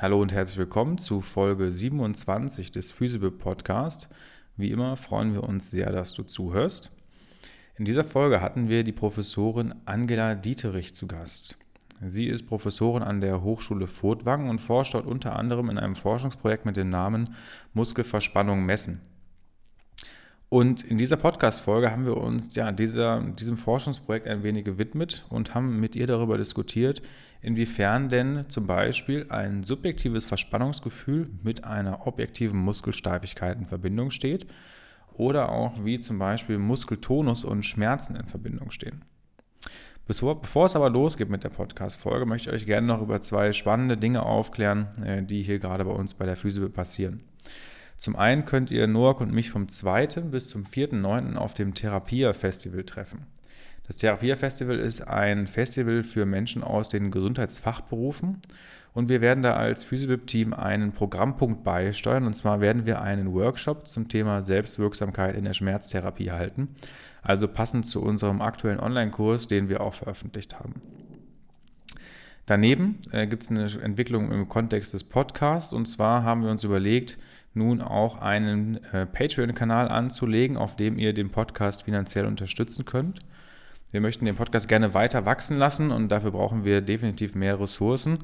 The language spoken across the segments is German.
Hallo und herzlich willkommen zu Folge 27 des Physible Podcast. Wie immer freuen wir uns sehr, dass du zuhörst. In dieser Folge hatten wir die Professorin Angela Dieterich zu Gast. Sie ist Professorin an der Hochschule Furtwangen und forscht dort unter anderem in einem Forschungsprojekt mit dem Namen Muskelverspannung messen. Und in dieser Podcast-Folge haben wir uns ja dieser, diesem Forschungsprojekt ein wenig gewidmet und haben mit ihr darüber diskutiert, inwiefern denn zum Beispiel ein subjektives Verspannungsgefühl mit einer objektiven Muskelsteifigkeit in Verbindung steht oder auch wie zum Beispiel Muskeltonus und Schmerzen in Verbindung stehen. Bevor, bevor es aber losgeht mit der Podcast-Folge, möchte ich euch gerne noch über zwei spannende Dinge aufklären, äh, die hier gerade bei uns bei der Physio passieren. Zum einen könnt ihr Noak und mich vom 2. bis zum 4.9. auf dem Therapia-Festival treffen. Das Therapia-Festival ist ein Festival für Menschen aus den Gesundheitsfachberufen und wir werden da als Physiobib-Team einen Programmpunkt beisteuern und zwar werden wir einen Workshop zum Thema Selbstwirksamkeit in der Schmerztherapie halten, also passend zu unserem aktuellen Online-Kurs, den wir auch veröffentlicht haben. Daneben äh, gibt es eine Entwicklung im Kontext des Podcasts und zwar haben wir uns überlegt, nun auch einen äh, Patreon-Kanal anzulegen, auf dem ihr den Podcast finanziell unterstützen könnt. Wir möchten den Podcast gerne weiter wachsen lassen und dafür brauchen wir definitiv mehr Ressourcen.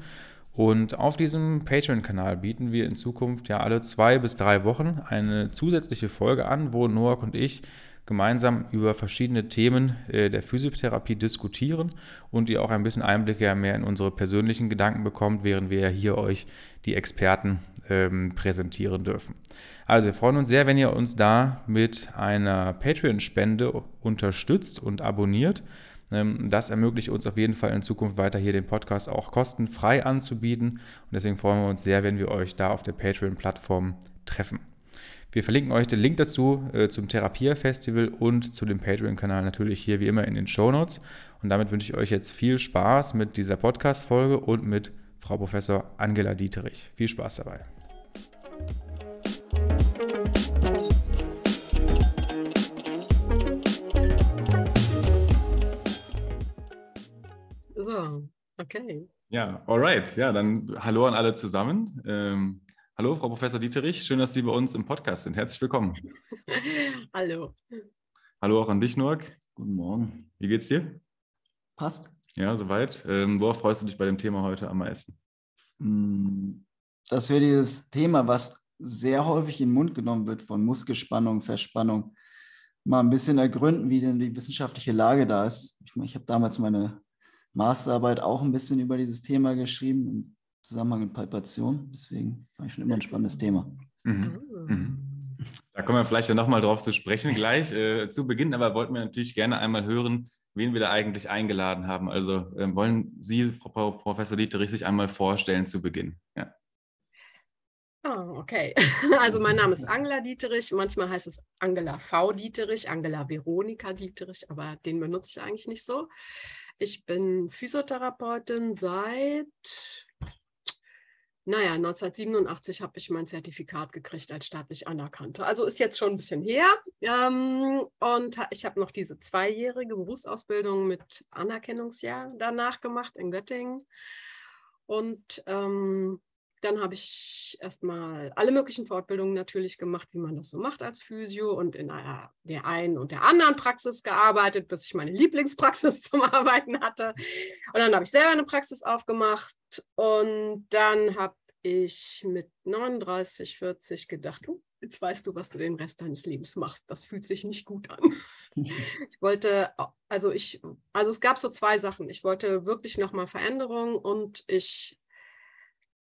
Und auf diesem Patreon-Kanal bieten wir in Zukunft ja alle zwei bis drei Wochen eine zusätzliche Folge an, wo Noak und ich gemeinsam über verschiedene Themen äh, der Physiotherapie diskutieren und ihr auch ein bisschen Einblicke mehr in unsere persönlichen Gedanken bekommt, während wir ja hier euch die Experten ähm, präsentieren dürfen. Also wir freuen uns sehr, wenn ihr uns da mit einer Patreon-Spende unterstützt und abonniert. Ähm, das ermöglicht uns auf jeden Fall in Zukunft weiter hier den Podcast auch kostenfrei anzubieten. Und deswegen freuen wir uns sehr, wenn wir euch da auf der Patreon-Plattform treffen. Wir verlinken euch den Link dazu äh, zum Therapia-Festival und zu dem Patreon-Kanal natürlich hier wie immer in den Show Notes. Und damit wünsche ich euch jetzt viel Spaß mit dieser Podcast-Folge und mit Frau Professor Angela Dieterich. Viel Spaß dabei. So, okay. Ja, alright. Ja, dann hallo an alle zusammen. Ähm, hallo, Frau Professor Dieterich. Schön, dass Sie bei uns im Podcast sind. Herzlich willkommen. hallo. Hallo auch an dich, Noak. Guten Morgen. Wie geht's dir? Passt. Ja, soweit. Ähm, worauf freust du dich bei dem Thema heute am meisten? Hm, dass wir dieses Thema, was sehr häufig in den Mund genommen wird von Muskelspannung, Verspannung, mal ein bisschen ergründen, wie denn die wissenschaftliche Lage da ist. Ich, ich habe damals meine Masterarbeit auch ein bisschen über dieses Thema geschrieben, im Zusammenhang mit Palpation. Deswegen fand ich schon immer ein spannendes Thema. Mhm. Ah. Mhm. Da kommen wir vielleicht ja nochmal drauf zu sprechen gleich äh, zu Beginn, aber wollten wir natürlich gerne einmal hören, wen wir da eigentlich eingeladen haben. Also äh, wollen Sie, Frau Professor Dieterich, sich einmal vorstellen zu Beginn? Ja. Oh, okay. Also mein Name ist Angela Dieterich. Manchmal heißt es Angela V. Dieterich, Angela Veronika Dieterich, aber den benutze ich eigentlich nicht so. Ich bin Physiotherapeutin seit, naja, 1987 habe ich mein Zertifikat gekriegt als staatlich anerkannte. Also ist jetzt schon ein bisschen her. Ähm, und ich habe noch diese zweijährige Berufsausbildung mit Anerkennungsjahr danach gemacht in Göttingen. Und ähm, dann habe ich erstmal alle möglichen Fortbildungen natürlich gemacht, wie man das so macht als Physio und in einer, der einen und der anderen Praxis gearbeitet, bis ich meine Lieblingspraxis zum Arbeiten hatte. Und dann habe ich selber eine Praxis aufgemacht und dann habe ich mit 39, 40 gedacht, oh, jetzt weißt du, was du den Rest deines Lebens machst. Das fühlt sich nicht gut an. Ich wollte, also ich, also es gab so zwei Sachen. Ich wollte wirklich nochmal Veränderungen und ich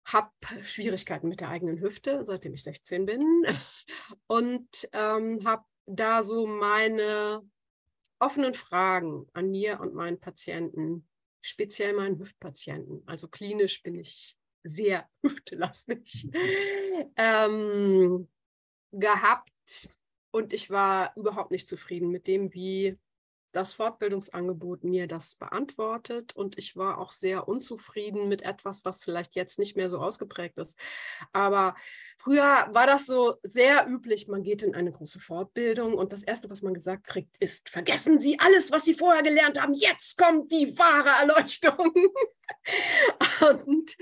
habe Schwierigkeiten mit der eigenen Hüfte, seitdem ich 16 bin. Und ähm, habe da so meine offenen Fragen an mir und meinen Patienten, speziell meinen Hüftpatienten. Also klinisch bin ich sehr hüftelastig ähm, gehabt. Und ich war überhaupt nicht zufrieden mit dem, wie das Fortbildungsangebot mir das beantwortet und ich war auch sehr unzufrieden mit etwas, was vielleicht jetzt nicht mehr so ausgeprägt ist. Aber früher war das so sehr üblich, man geht in eine große Fortbildung und das Erste, was man gesagt kriegt, ist, vergessen Sie alles, was Sie vorher gelernt haben, jetzt kommt die wahre Erleuchtung. und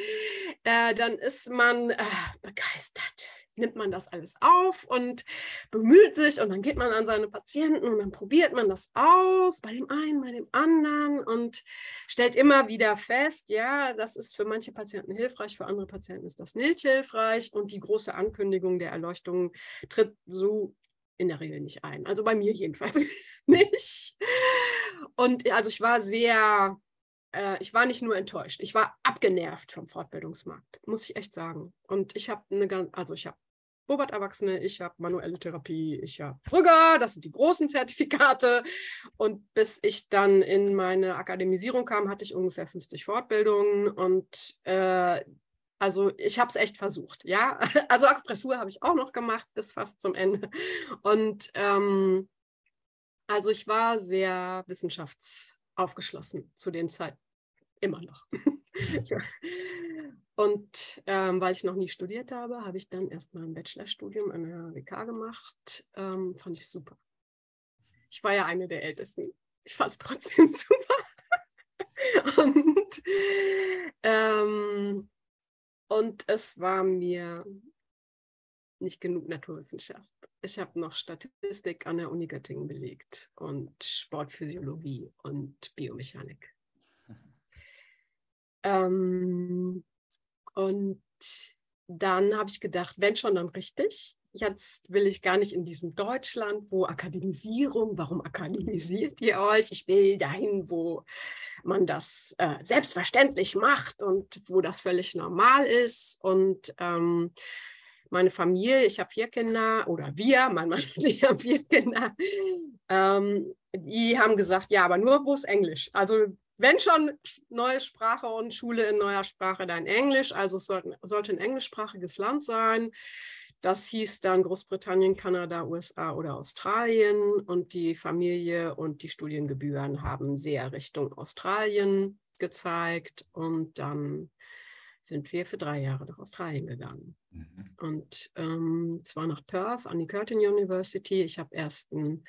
äh, dann ist man äh, begeistert nimmt man das alles auf und bemüht sich und dann geht man an seine Patienten und dann probiert man das aus bei dem einen, bei dem anderen und stellt immer wieder fest, ja, das ist für manche Patienten hilfreich, für andere Patienten ist das nicht hilfreich und die große Ankündigung der Erleuchtung tritt so in der Regel nicht ein. Also bei mir jedenfalls nicht. Und also ich war sehr äh, ich war nicht nur enttäuscht, ich war abgenervt vom Fortbildungsmarkt, muss ich echt sagen. Und ich habe eine ganz, also ich habe Robert Erwachsene, ich habe manuelle Therapie, ich habe Brügger, das sind die großen Zertifikate. Und bis ich dann in meine Akademisierung kam, hatte ich ungefähr 50 Fortbildungen und äh, also ich habe es echt versucht, ja. Also Akupressur habe ich auch noch gemacht bis fast zum Ende. Und ähm, also ich war sehr wissenschaftsaufgeschlossen zu dem Zeit immer noch. Und ähm, weil ich noch nie studiert habe, habe ich dann erstmal ein Bachelorstudium an der WK gemacht. Ähm, fand ich super. Ich war ja eine der Ältesten. Ich fand es trotzdem super. und, ähm, und es war mir nicht genug Naturwissenschaft. Ich habe noch Statistik an der Uni Göttingen belegt und Sportphysiologie und Biomechanik. Ähm, und dann habe ich gedacht, wenn schon, dann richtig. Jetzt will ich gar nicht in diesem Deutschland, wo Akademisierung, warum akademisiert ihr euch? Ich will dahin, wo man das äh, selbstverständlich macht und wo das völlig normal ist. Und ähm, meine Familie, ich habe vier Kinder oder wir, mein Mann und ich haben vier Kinder, ähm, die haben gesagt, ja, aber nur ist Englisch? Also wenn schon neue Sprache und Schule in neuer Sprache, dann Englisch. Also es sollte ein englischsprachiges Land sein. Das hieß dann Großbritannien, Kanada, USA oder Australien. Und die Familie und die Studiengebühren haben sehr Richtung Australien gezeigt. Und dann sind wir für drei Jahre nach Australien gegangen. Mhm. Und ähm, zwar nach Perth an die Curtin University. Ich habe erst ein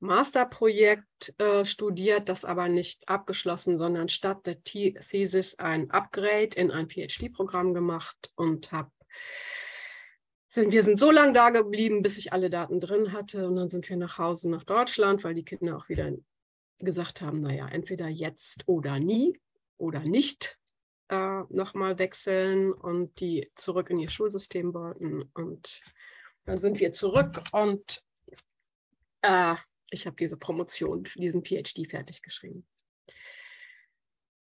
Masterprojekt äh, studiert, das aber nicht abgeschlossen, sondern statt der Thesis ein Upgrade in ein PhD-Programm gemacht und habe sind, wir sind so lange da geblieben, bis ich alle Daten drin hatte. Und dann sind wir nach Hause nach Deutschland, weil die Kinder auch wieder gesagt haben, naja, entweder jetzt oder nie oder nicht äh, nochmal wechseln und die zurück in ihr Schulsystem wollten. Und dann sind wir zurück und äh, ich habe diese Promotion diesen PhD fertig geschrieben.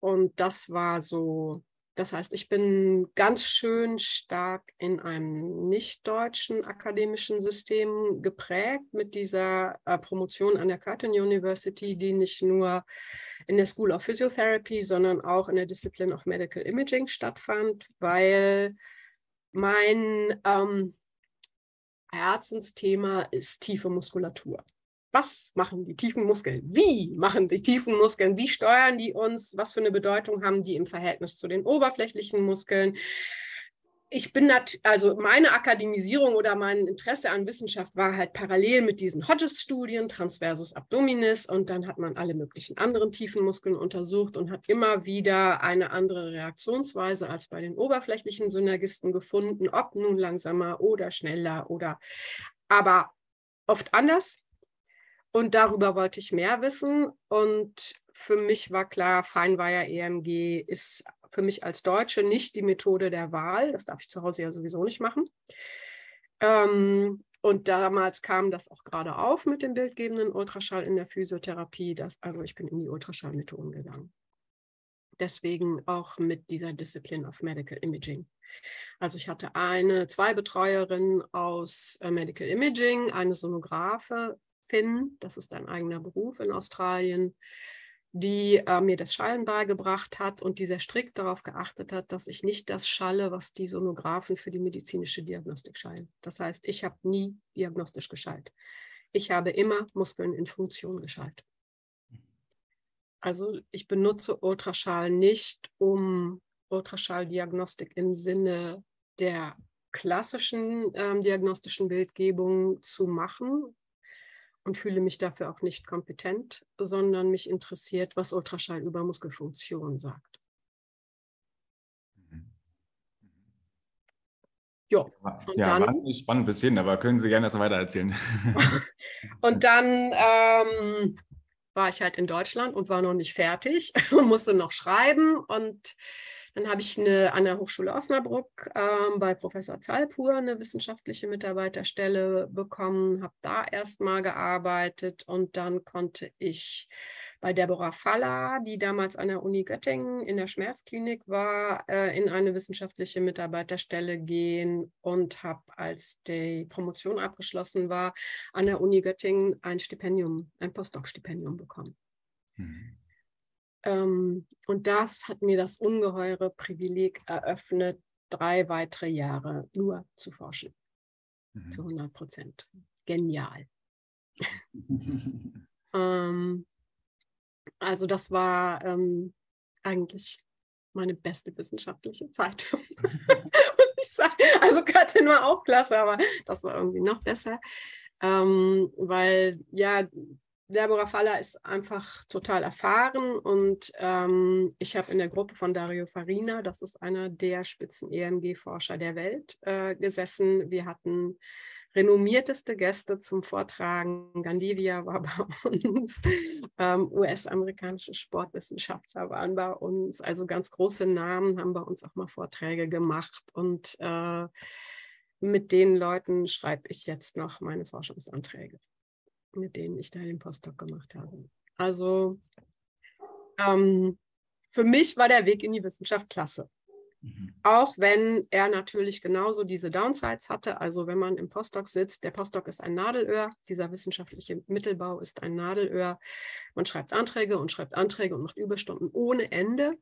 Und das war so, das heißt, ich bin ganz schön stark in einem nicht-deutschen akademischen System geprägt mit dieser äh, Promotion an der Curtin University, die nicht nur in der School of Physiotherapy, sondern auch in der Discipline of Medical Imaging stattfand, weil mein ähm, Herzensthema ist tiefe Muskulatur was machen die tiefen Muskeln? Wie machen die tiefen Muskeln? Wie steuern die uns? Was für eine Bedeutung haben die im Verhältnis zu den oberflächlichen Muskeln? Ich bin also meine Akademisierung oder mein Interesse an Wissenschaft war halt parallel mit diesen Hodges-Studien, Transversus Abdominis, und dann hat man alle möglichen anderen tiefen Muskeln untersucht und hat immer wieder eine andere Reaktionsweise als bei den oberflächlichen Synergisten gefunden, ob nun langsamer oder schneller oder aber oft anders und darüber wollte ich mehr wissen. Und für mich war klar, Feinweier EMG ist für mich als Deutsche nicht die Methode der Wahl. Das darf ich zu Hause ja sowieso nicht machen. Ähm, und damals kam das auch gerade auf mit dem bildgebenden Ultraschall in der Physiotherapie. Das, also ich bin in die Ultraschallmethoden gegangen. Deswegen auch mit dieser Discipline of Medical Imaging. Also ich hatte eine, zwei Betreuerinnen aus äh, Medical Imaging, eine Sonographe Finn, das ist ein eigener Beruf in Australien, die äh, mir das Schallen beigebracht hat und die sehr strikt darauf geachtet hat, dass ich nicht das schalle, was die Sonographen für die medizinische Diagnostik schallen. Das heißt, ich habe nie diagnostisch geschallt. Ich habe immer Muskeln in Funktion geschaltet. Also ich benutze Ultraschall nicht, um Ultraschalldiagnostik im Sinne der klassischen ähm, diagnostischen Bildgebung zu machen und fühle mich dafür auch nicht kompetent, sondern mich interessiert, was Ultraschall über Muskelfunktion sagt. Mhm. Jo, ja, dann, spannend bis hin, aber können Sie gerne das weiter erzählen. und dann ähm, war ich halt in Deutschland und war noch nicht fertig und musste noch schreiben. Und dann habe ich eine, an der Hochschule Osnabrück ähm, bei Professor Zalpur eine wissenschaftliche Mitarbeiterstelle bekommen, habe da erstmal gearbeitet und dann konnte ich bei Deborah Faller, die damals an der Uni Göttingen in der Schmerzklinik war, äh, in eine wissenschaftliche Mitarbeiterstelle gehen und habe, als die Promotion abgeschlossen war, an der Uni Göttingen ein Stipendium, ein Postdoc-Stipendium bekommen. Mhm. Ähm, und das hat mir das ungeheure Privileg eröffnet, drei weitere Jahre nur zu forschen. Mhm. Zu 100 Prozent. Genial. ähm, also das war ähm, eigentlich meine beste wissenschaftliche Zeit, muss ich sagen. Also Göttin war auch klasse, aber das war irgendwie noch besser, ähm, weil ja, Deborah Faller ist einfach total erfahren und ähm, ich habe in der Gruppe von Dario Farina, das ist einer der spitzen EMG-Forscher der Welt, äh, gesessen. Wir hatten renommierteste Gäste zum Vortragen. Gandivia war bei uns, ähm, US-amerikanische Sportwissenschaftler waren bei uns, also ganz große Namen haben bei uns auch mal Vorträge gemacht und äh, mit den Leuten schreibe ich jetzt noch meine Forschungsanträge, mit denen ich da den Postdoc gemacht habe. Also ähm, für mich war der Weg in die Wissenschaft klasse. Mhm. Auch wenn er natürlich genauso diese Downsides hatte. Also wenn man im Postdoc sitzt, der Postdoc ist ein Nadelöhr, dieser wissenschaftliche Mittelbau ist ein Nadelöhr. Man schreibt Anträge und schreibt Anträge und macht Überstunden ohne Ende,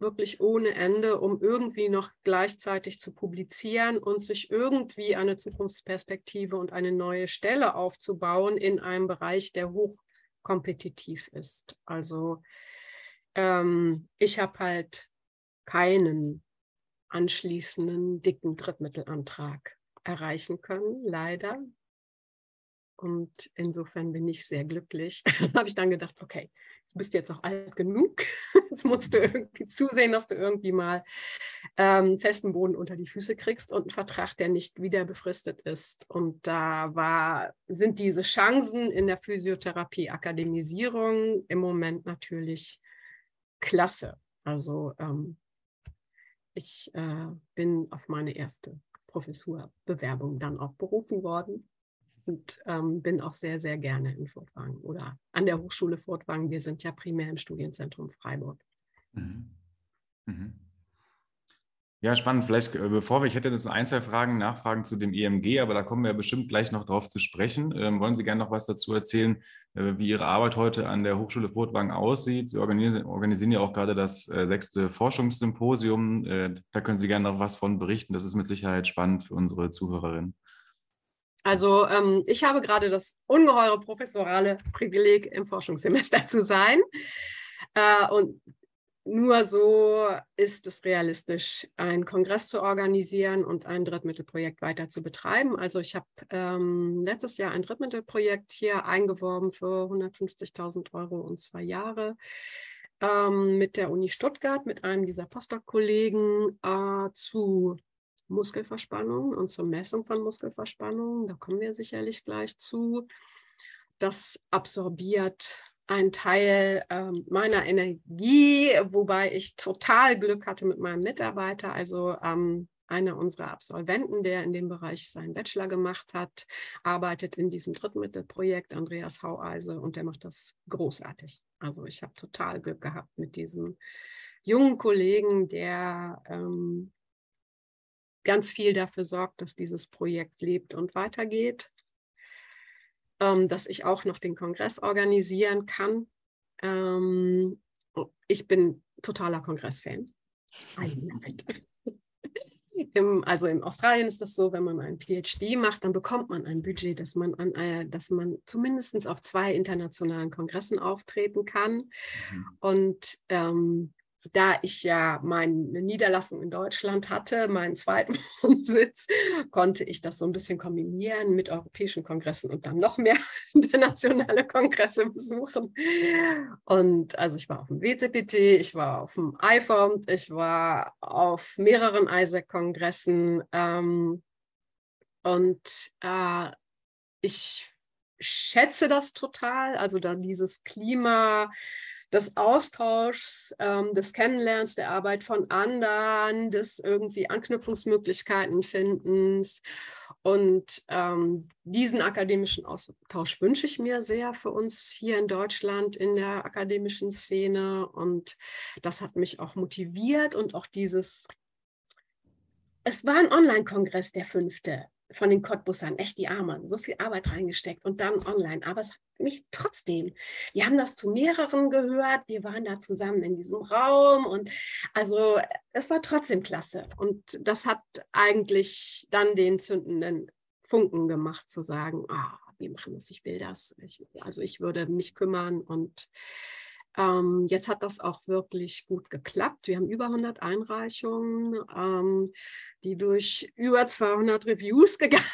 wirklich ohne Ende, um irgendwie noch gleichzeitig zu publizieren und sich irgendwie eine Zukunftsperspektive und eine neue Stelle aufzubauen in einem Bereich, der hochkompetitiv ist. Also ähm, ich habe halt keinen anschließenden dicken Drittmittelantrag erreichen können, leider. Und insofern bin ich sehr glücklich. habe ich dann gedacht, okay, du bist jetzt auch alt genug. Jetzt musst du irgendwie zusehen, dass du irgendwie mal ähm, festen Boden unter die Füße kriegst und einen Vertrag, der nicht wieder befristet ist. Und da war, sind diese Chancen in der Physiotherapie-Akademisierung im Moment natürlich klasse. Also ähm, ich äh, bin auf meine erste Professurbewerbung dann auch berufen worden und ähm, bin auch sehr, sehr gerne in Furtwangen oder an der Hochschule Furtwangen. Wir sind ja primär im Studienzentrum Freiburg. Mhm. Mhm. Ja, spannend. Vielleicht, äh, bevor wir, ich hätte jetzt ein, zwei Fragen, Nachfragen zu dem EMG, aber da kommen wir bestimmt gleich noch drauf zu sprechen. Ähm, wollen Sie gerne noch was dazu erzählen, äh, wie Ihre Arbeit heute an der Hochschule Furtwangen aussieht? Sie organisieren, organisieren, ja auch gerade das äh, sechste Forschungssymposium. Äh, da können Sie gerne noch was von berichten. Das ist mit Sicherheit spannend für unsere Zuhörerinnen. Also ähm, ich habe gerade das ungeheure professorale Privileg, im Forschungssemester zu sein. Äh, und nur so ist es realistisch, einen Kongress zu organisieren und ein Drittmittelprojekt weiter zu betreiben. Also ich habe ähm, letztes Jahr ein Drittmittelprojekt hier eingeworben für 150.000 Euro und zwei Jahre ähm, mit der Uni Stuttgart, mit einem dieser Postdoc-Kollegen äh, zu Muskelverspannung und zur Messung von Muskelverspannung. Da kommen wir sicherlich gleich zu. Das absorbiert ein Teil ähm, meiner Energie, wobei ich total Glück hatte mit meinem Mitarbeiter, also ähm, einer unserer Absolventen, der in dem Bereich seinen Bachelor gemacht hat, arbeitet in diesem Drittmittelprojekt, Andreas Haueise, und der macht das großartig. Also ich habe total Glück gehabt mit diesem jungen Kollegen, der ähm, ganz viel dafür sorgt, dass dieses Projekt lebt und weitergeht ähm, dass ich auch noch den Kongress organisieren kann. Ähm, ich bin totaler Kongressfan. Im, also in Australien ist das so, wenn man einen PhD macht, dann bekommt man ein Budget, dass man, an, äh, dass man zumindest auf zwei internationalen Kongressen auftreten kann. Mhm. Und ähm, da ich ja meine Niederlassung in Deutschland hatte, meinen zweiten Sitz, konnte ich das so ein bisschen kombinieren mit europäischen Kongressen und dann noch mehr internationale Kongresse besuchen. Und also ich war auf dem WCPT, ich war auf dem IFOMT, ich war auf mehreren ISAC-Kongressen ähm, und äh, ich schätze das total, also da dieses Klima, des Austauschs, ähm, des Kennenlernens, der Arbeit von anderen, des irgendwie Anknüpfungsmöglichkeiten findens. Und ähm, diesen akademischen Austausch wünsche ich mir sehr für uns hier in Deutschland in der akademischen Szene. Und das hat mich auch motiviert und auch dieses, es war ein Online-Kongress, der fünfte von den Cottbussern, echt die Armen, so viel Arbeit reingesteckt und dann online. Aber es hat mich trotzdem, die haben das zu mehreren gehört, wir waren da zusammen in diesem Raum und also es war trotzdem klasse. Und das hat eigentlich dann den zündenden Funken gemacht, zu sagen, ah, wir machen das, ich will das. Ich, also ich würde mich kümmern und ähm, jetzt hat das auch wirklich gut geklappt. Wir haben über 100 Einreichungen. Ähm, die durch über 200 Reviews gegangen,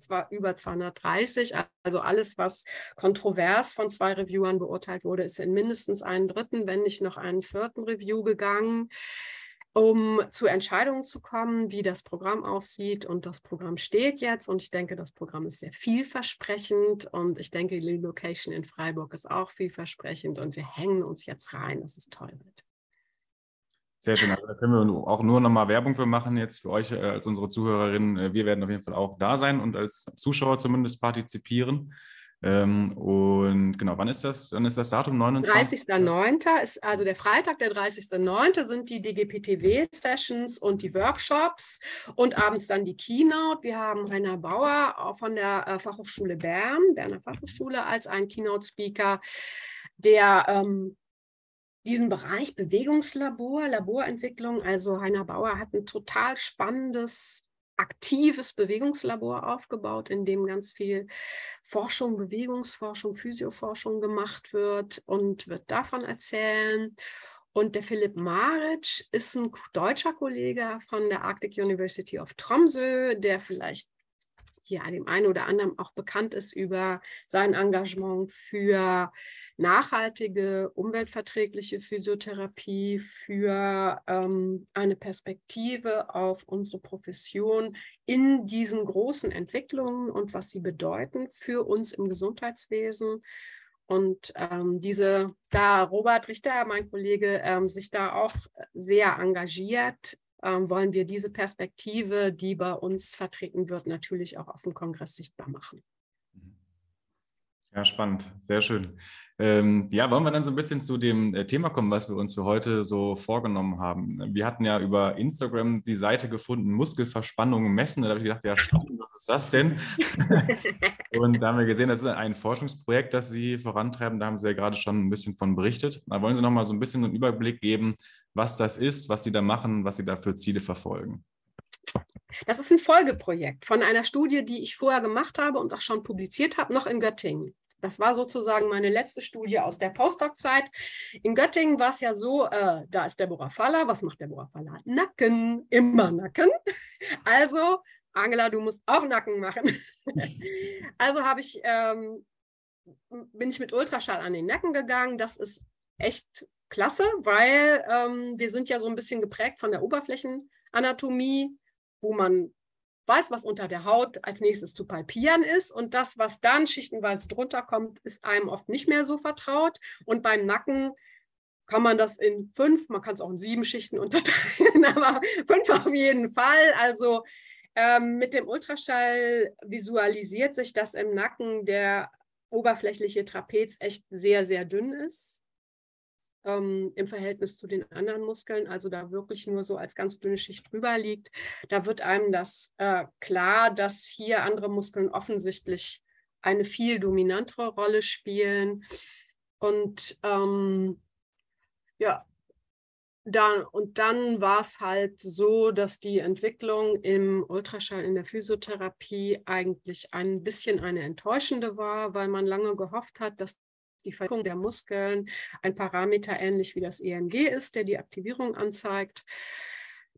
zwar über 230, also alles, was kontrovers von zwei Reviewern beurteilt wurde, ist in mindestens einen dritten, wenn nicht noch einen vierten Review gegangen, um zu Entscheidungen zu kommen, wie das Programm aussieht. Und das Programm steht jetzt und ich denke, das Programm ist sehr vielversprechend und ich denke, die Location in Freiburg ist auch vielversprechend und wir hängen uns jetzt rein, dass es toll wird. Sehr schön. Also da können wir auch nur nochmal Werbung für machen jetzt für euch äh, als unsere Zuhörerinnen. Äh, wir werden auf jeden Fall auch da sein und als Zuschauer zumindest partizipieren. Ähm, und genau, wann ist das? Wann ist das Datum? 29. 30.09. ist also der Freitag, der 30.09. sind die DGPTW-Sessions und die Workshops und abends dann die Keynote. Wir haben Rainer Bauer von der äh, Fachhochschule Bern, Berner Fachhochschule, als einen Keynote-Speaker, der ähm, diesen Bereich Bewegungslabor, Laborentwicklung. Also Heiner Bauer hat ein total spannendes, aktives Bewegungslabor aufgebaut, in dem ganz viel Forschung, Bewegungsforschung, Physioforschung gemacht wird und wird davon erzählen. Und der Philipp Maric ist ein deutscher Kollege von der Arctic University of Tromsø, der vielleicht hier dem einen oder anderen auch bekannt ist über sein Engagement für nachhaltige, umweltverträgliche Physiotherapie, für ähm, eine Perspektive auf unsere Profession in diesen großen Entwicklungen und was sie bedeuten für uns im Gesundheitswesen. Und ähm, diese, da Robert Richter, mein Kollege, ähm, sich da auch sehr engagiert, ähm, wollen wir diese Perspektive, die bei uns vertreten wird, natürlich auch auf dem Kongress sichtbar machen. Ja, spannend, sehr schön. Ähm, ja, wollen wir dann so ein bisschen zu dem äh, Thema kommen, was wir uns für heute so vorgenommen haben. Wir hatten ja über Instagram die Seite gefunden, Muskelverspannung messen. Da habe ich gedacht, ja, spannend, was ist das denn? und da haben wir gesehen, das ist ein Forschungsprojekt, das Sie vorantreiben. Da haben Sie ja gerade schon ein bisschen von berichtet. Da wollen Sie noch mal so ein bisschen einen Überblick geben, was das ist, was Sie da machen, was Sie da für Ziele verfolgen. Das ist ein Folgeprojekt von einer Studie, die ich vorher gemacht habe und auch schon publiziert habe, noch in Göttingen. Das war sozusagen meine letzte Studie aus der Postdoc-Zeit. In Göttingen war es ja so, äh, da ist Deborah Faller. Was macht Deborah Faller? Nacken, immer Nacken. Also, Angela, du musst auch Nacken machen. also habe ich, ähm, bin ich mit Ultraschall an den Nacken gegangen. Das ist echt klasse, weil ähm, wir sind ja so ein bisschen geprägt von der Oberflächenanatomie, wo man weiß, was unter der Haut als nächstes zu palpieren ist. Und das, was dann schichtenweise drunter kommt, ist einem oft nicht mehr so vertraut. Und beim Nacken kann man das in fünf, man kann es auch in sieben Schichten unterteilen, aber fünf auf jeden Fall. Also ähm, mit dem Ultraschall visualisiert sich, dass im Nacken der oberflächliche Trapez echt sehr, sehr dünn ist ähm, im Verhältnis zu den anderen Muskeln, also da wirklich nur so als ganz dünne Schicht drüber liegt, da wird einem das äh, klar, dass hier andere Muskeln offensichtlich eine viel dominantere Rolle spielen. Und ähm, ja, dann, und dann war es halt so, dass die Entwicklung im Ultraschall in der Physiotherapie eigentlich ein bisschen eine enttäuschende war, weil man lange gehofft hat, dass die Verknüpfung der Muskeln ein Parameter ähnlich wie das EMG ist, der die Aktivierung anzeigt.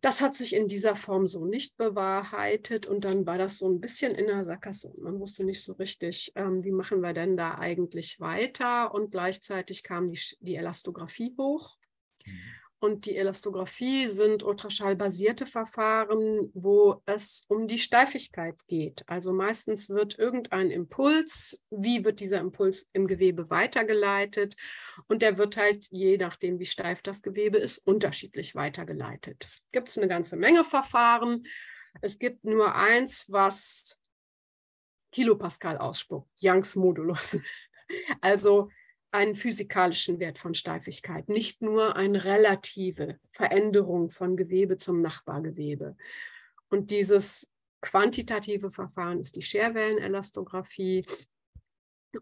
Das hat sich in dieser Form so nicht bewahrheitet und dann war das so ein bisschen in der Sackgasse. Man wusste nicht so richtig, ähm, wie machen wir denn da eigentlich weiter und gleichzeitig kam die, die Elastographie hoch. Mhm. Und die Elastographie sind ultraschallbasierte Verfahren, wo es um die Steifigkeit geht. Also meistens wird irgendein Impuls, wie wird dieser Impuls im Gewebe weitergeleitet? Und der wird halt, je nachdem, wie steif das Gewebe ist, unterschiedlich weitergeleitet. Gibt es eine ganze Menge Verfahren. Es gibt nur eins, was Kilopascal ausspuckt, Youngs Modulus. Also einen physikalischen Wert von Steifigkeit, nicht nur eine relative Veränderung von Gewebe zum Nachbargewebe. Und dieses quantitative Verfahren ist die Scherwellenelastographie.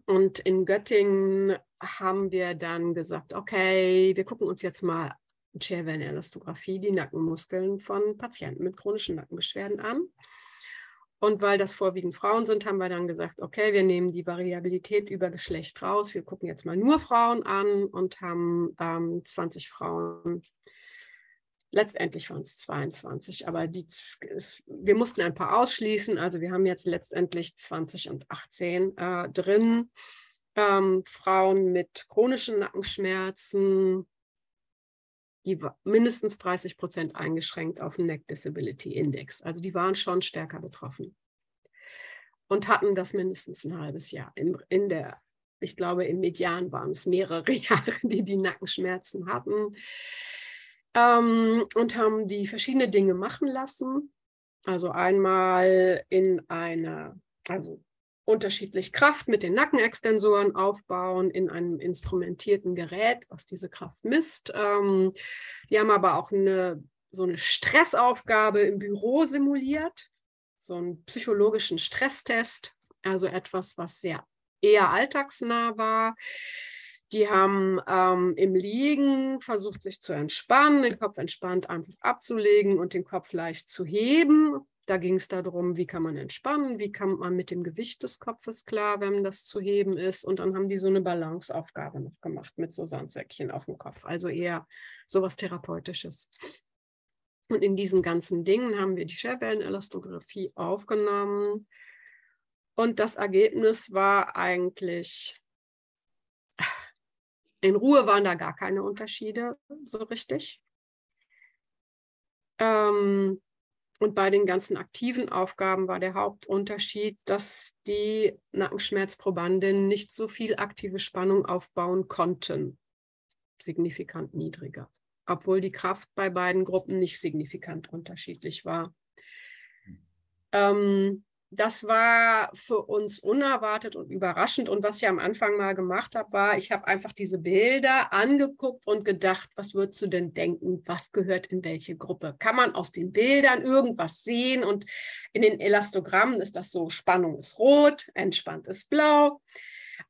Und in Göttingen haben wir dann gesagt, okay, wir gucken uns jetzt mal Scherwellenelastographie, die Nackenmuskeln von Patienten mit chronischen Nackenbeschwerden an. Und weil das vorwiegend Frauen sind, haben wir dann gesagt, okay, wir nehmen die Variabilität über Geschlecht raus. Wir gucken jetzt mal nur Frauen an und haben ähm, 20 Frauen. Letztendlich waren es 22, aber die, wir mussten ein paar ausschließen. Also wir haben jetzt letztendlich 20 und 18 äh, drin. Ähm, Frauen mit chronischen Nackenschmerzen, mindestens 30 Prozent eingeschränkt auf den Neck Disability Index. Also die waren schon stärker betroffen und hatten das mindestens ein halbes Jahr. In, in der, ich glaube, im Median waren es mehrere Jahre, die die Nackenschmerzen hatten ähm, und haben die verschiedene Dinge machen lassen. Also einmal in eine, also unterschiedlich Kraft mit den Nackenextensoren aufbauen in einem instrumentierten Gerät, was diese Kraft misst. Ähm, wir haben aber auch eine, so eine Stressaufgabe im Büro simuliert, so einen psychologischen Stresstest, also etwas, was sehr eher alltagsnah war. Die haben ähm, im Liegen versucht, sich zu entspannen, den Kopf entspannt einfach abzulegen und den Kopf leicht zu heben. Da ging es darum, wie kann man entspannen, wie kann man mit dem Gewicht des Kopfes klar, wenn das zu heben ist. Und dann haben die so eine Balanceaufgabe noch gemacht mit so Sandsäckchen auf dem Kopf. Also eher sowas Therapeutisches. Und in diesen ganzen Dingen haben wir die Scherwellenelastographie aufgenommen. Und das Ergebnis war eigentlich, in Ruhe waren da gar keine Unterschiede so richtig. Ähm, und bei den ganzen aktiven Aufgaben war der Hauptunterschied, dass die Nackenschmerzprobandinnen nicht so viel aktive Spannung aufbauen konnten. Signifikant niedriger. Obwohl die Kraft bei beiden Gruppen nicht signifikant unterschiedlich war. Hm. Ähm, das war für uns unerwartet und überraschend. Und was ich am Anfang mal gemacht habe, war, ich habe einfach diese Bilder angeguckt und gedacht, was würdest du denn denken, was gehört in welche Gruppe? Kann man aus den Bildern irgendwas sehen? Und in den Elastogrammen ist das so, Spannung ist rot, entspannt ist blau.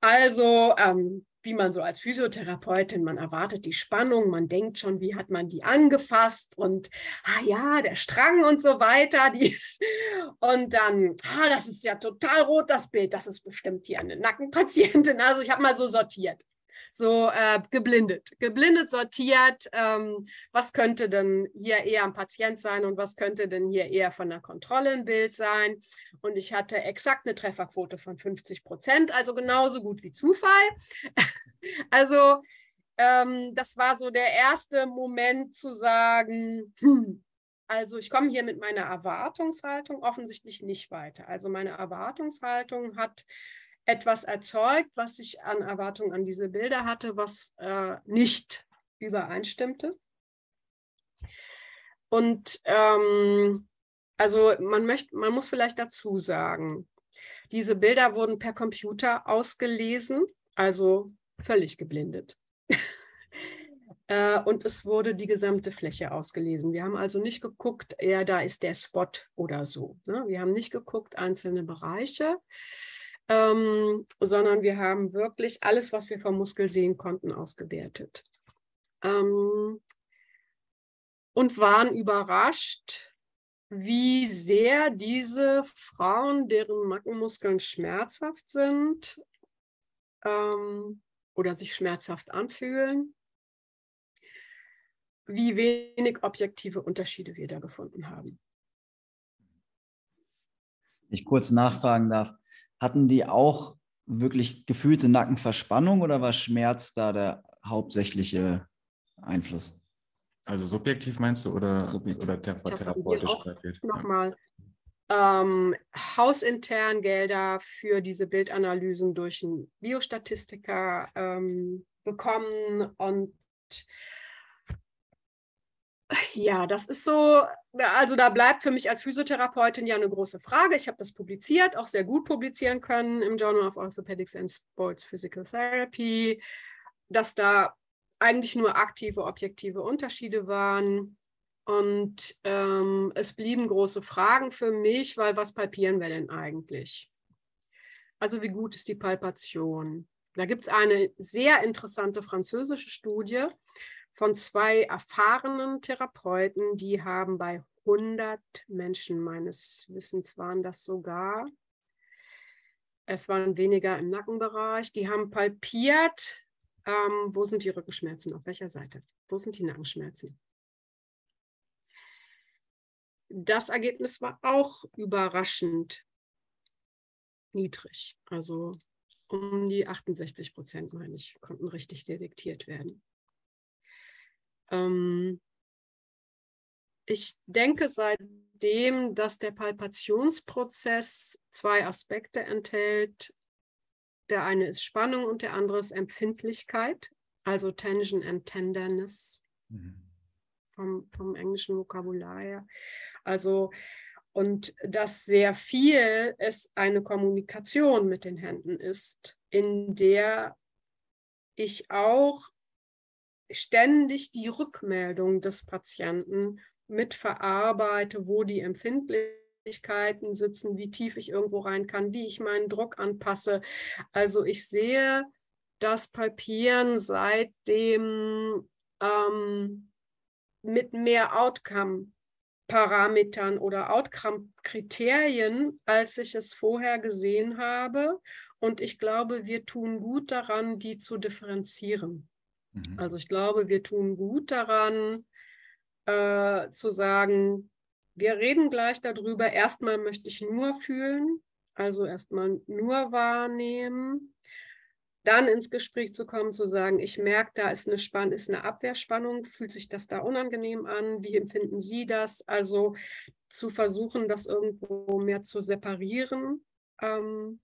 Also ähm, wie man so als Physiotherapeutin, man erwartet die Spannung, man denkt schon, wie hat man die angefasst und ah ja, der Strang und so weiter. Die, und dann, ah, das ist ja total rot, das Bild, das ist bestimmt hier eine Nackenpatientin. Also ich habe mal so sortiert so äh, geblindet, geblindet sortiert, ähm, was könnte denn hier eher ein Patient sein und was könnte denn hier eher von der Kontrolle ein Bild sein. Und ich hatte exakt eine Trefferquote von 50 Prozent, also genauso gut wie Zufall. also ähm, das war so der erste Moment zu sagen, hm, also ich komme hier mit meiner Erwartungshaltung offensichtlich nicht weiter. Also meine Erwartungshaltung hat etwas erzeugt, was ich an Erwartungen an diese Bilder hatte, was äh, nicht übereinstimmte. Und ähm, also man möchte, man muss vielleicht dazu sagen, diese Bilder wurden per Computer ausgelesen, also völlig geblindet. Äh, und es wurde die gesamte Fläche ausgelesen. Wir haben also nicht geguckt, ja, da ist der Spot oder so. Ne? Wir haben nicht geguckt, einzelne Bereiche, ähm, sondern wir haben wirklich alles, was wir vom Muskel sehen konnten, ausgewertet. Ähm, und waren überrascht, wie sehr diese Frauen, deren Nackenmuskeln schmerzhaft sind ähm, oder sich schmerzhaft anfühlen, wie wenig objektive Unterschiede wir da gefunden haben. Ich kurz nachfragen darf, hatten die auch wirklich gefühlte Nackenverspannung oder war Schmerz da der hauptsächliche Einfluss? Also subjektiv meinst du oder, Subjektiv. oder thera therapeutisch kalkuliert? Nochmal. Ähm, hausintern Gelder für diese Bildanalysen durch einen Biostatistiker ähm, bekommen und ja, das ist so, also da bleibt für mich als Physiotherapeutin ja eine große Frage. Ich habe das publiziert, auch sehr gut publizieren können im Journal of Orthopedics and Sports Physical Therapy, dass da eigentlich nur aktive, objektive Unterschiede waren. Und ähm, es blieben große Fragen für mich, weil was palpieren wir denn eigentlich? Also wie gut ist die Palpation? Da gibt es eine sehr interessante französische Studie von zwei erfahrenen Therapeuten, die haben bei 100 Menschen, meines Wissens waren das sogar, es waren weniger im Nackenbereich, die haben palpiert, ähm, wo sind die Rückenschmerzen, auf welcher Seite, wo sind die Nackenschmerzen. Das Ergebnis war auch überraschend niedrig. Also um die 68 Prozent, meine ich, konnten richtig detektiert werden. Ähm, ich denke seitdem, dass der Palpationsprozess zwei Aspekte enthält. Der eine ist Spannung und der andere ist Empfindlichkeit, also Tension and Tenderness mhm. vom, vom englischen Vokabular her. Also und dass sehr viel es eine Kommunikation mit den Händen ist, in der ich auch ständig die Rückmeldung des Patienten mitverarbeite, wo die Empfindlichkeiten sitzen, wie tief ich irgendwo rein kann, wie ich meinen Druck anpasse. Also ich sehe das Palpieren seitdem ähm, mit mehr Outcome Parametern oder Outcome-Kriterien, als ich es vorher gesehen habe. Und ich glaube, wir tun gut daran, die zu differenzieren. Mhm. Also ich glaube, wir tun gut daran, äh, zu sagen, wir reden gleich darüber. Erstmal möchte ich nur fühlen, also erstmal nur wahrnehmen dann ins Gespräch zu kommen, zu sagen, ich merke, da ist eine, Spann ist eine Abwehrspannung, fühlt sich das da unangenehm an, wie empfinden Sie das? Also zu versuchen, das irgendwo mehr zu separieren. Ähm,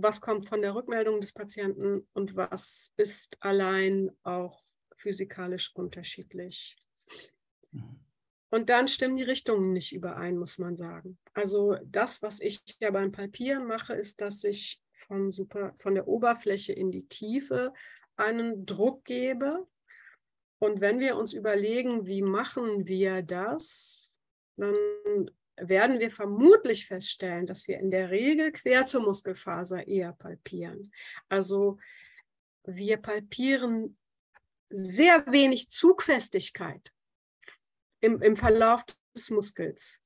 was kommt von der Rückmeldung des Patienten und was ist allein auch physikalisch unterschiedlich. Mhm. Und dann stimmen die Richtungen nicht überein, muss man sagen. Also das, was ich ja beim Palpieren mache, ist, dass ich von, super, von der Oberfläche in die Tiefe einen Druck gebe. Und wenn wir uns überlegen, wie machen wir das, dann werden wir vermutlich feststellen, dass wir in der Regel quer zur Muskelfaser eher palpieren. Also wir palpieren sehr wenig Zugfestigkeit im, im Verlauf des Muskels.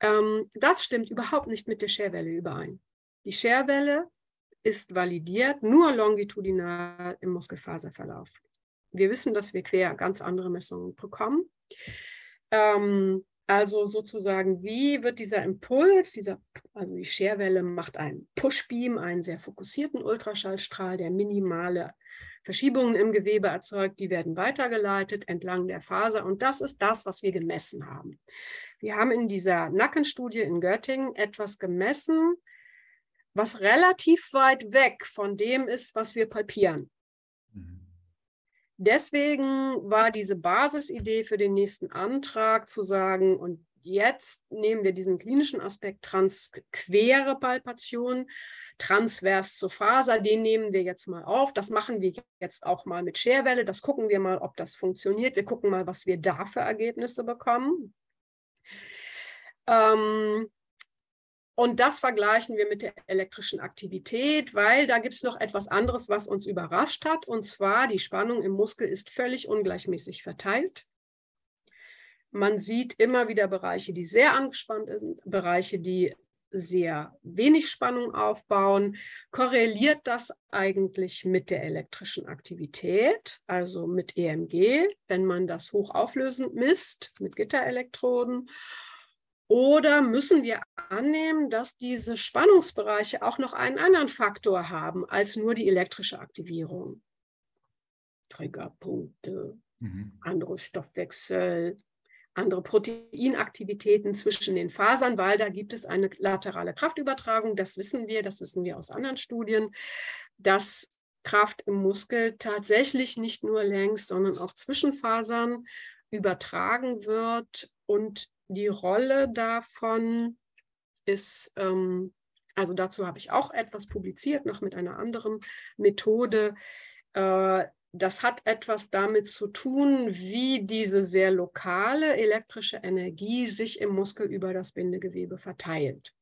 Ähm, das stimmt überhaupt nicht mit der Scherwelle überein. Die Scherwelle ist validiert nur longitudinal im Muskelfaserverlauf. Wir wissen, dass wir quer ganz andere Messungen bekommen. Ähm, also sozusagen, wie wird dieser Impuls, dieser, also die Scherwelle macht einen Pushbeam, einen sehr fokussierten Ultraschallstrahl, der minimale Verschiebungen im Gewebe erzeugt, die werden weitergeleitet entlang der Faser und das ist das, was wir gemessen haben. Wir haben in dieser Nackenstudie in Göttingen etwas gemessen, was relativ weit weg von dem ist, was wir palpieren. Deswegen war diese Basisidee für den nächsten Antrag zu sagen, und jetzt nehmen wir diesen klinischen Aspekt transquere Palpation, transvers zur Faser, den nehmen wir jetzt mal auf. Das machen wir jetzt auch mal mit Scherwelle. Das gucken wir mal, ob das funktioniert. Wir gucken mal, was wir da für Ergebnisse bekommen. Ähm, und das vergleichen wir mit der elektrischen Aktivität, weil da gibt es noch etwas anderes, was uns überrascht hat. Und zwar, die Spannung im Muskel ist völlig ungleichmäßig verteilt. man sieht immer wieder Bereiche, die sehr angespannt sind, Bereiche, die sehr wenig Spannung aufbauen. Korreliert das eigentlich mit der elektrischen Aktivität, also mit EMG, wenn man das hochauflösend misst mit Gitterelektroden? Oder müssen wir annehmen, dass diese Spannungsbereiche auch noch einen anderen Faktor haben als nur die elektrische Aktivierung? Triggerpunkte, mhm. andere Stoffwechsel, andere Proteinaktivitäten zwischen den Fasern, weil da gibt es eine laterale Kraftübertragung. Das wissen wir, das wissen wir aus anderen Studien, dass Kraft im Muskel tatsächlich nicht nur längs, sondern auch zwischen Fasern übertragen wird und die Rolle davon ist, ähm, also dazu habe ich auch etwas publiziert, noch mit einer anderen Methode. Äh, das hat etwas damit zu tun, wie diese sehr lokale elektrische Energie sich im Muskel über das Bindegewebe verteilt.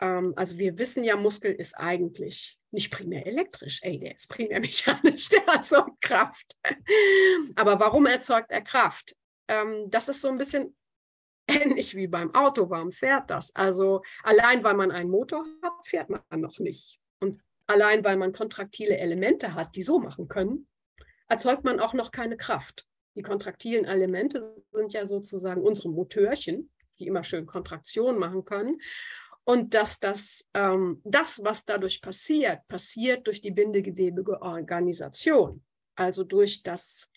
Ähm, also wir wissen ja, Muskel ist eigentlich nicht primär elektrisch, ey, der ist primär mechanisch, der erzeugt Kraft. Aber warum erzeugt er Kraft? Ähm, das ist so ein bisschen ähnlich wie beim Auto, warum fährt das? Also allein weil man einen Motor hat, fährt man noch nicht. Und allein weil man kontraktile Elemente hat, die so machen können, erzeugt man auch noch keine Kraft. Die kontraktilen Elemente sind ja sozusagen unsere Motörchen, die immer schön Kontraktion machen können. Und dass das, ähm, das, was dadurch passiert, passiert durch die bindegewebige Organisation, also durch das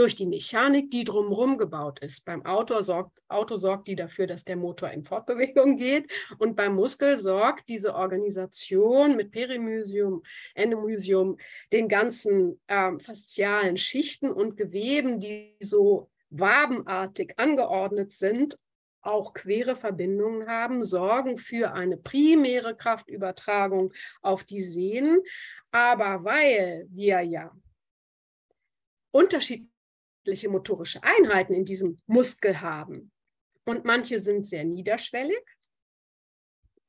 durch die Mechanik, die drumherum gebaut ist. Beim Auto sorgt, Auto sorgt die dafür, dass der Motor in Fortbewegung geht und beim Muskel sorgt diese Organisation mit Perimysium, Endomysium, den ganzen äh, faszialen Schichten und Geweben, die so wabenartig angeordnet sind, auch quere Verbindungen haben, sorgen für eine primäre Kraftübertragung auf die Sehnen. Aber weil wir ja unterschiedliche motorische Einheiten in diesem Muskel haben. Und manche sind sehr niederschwellig.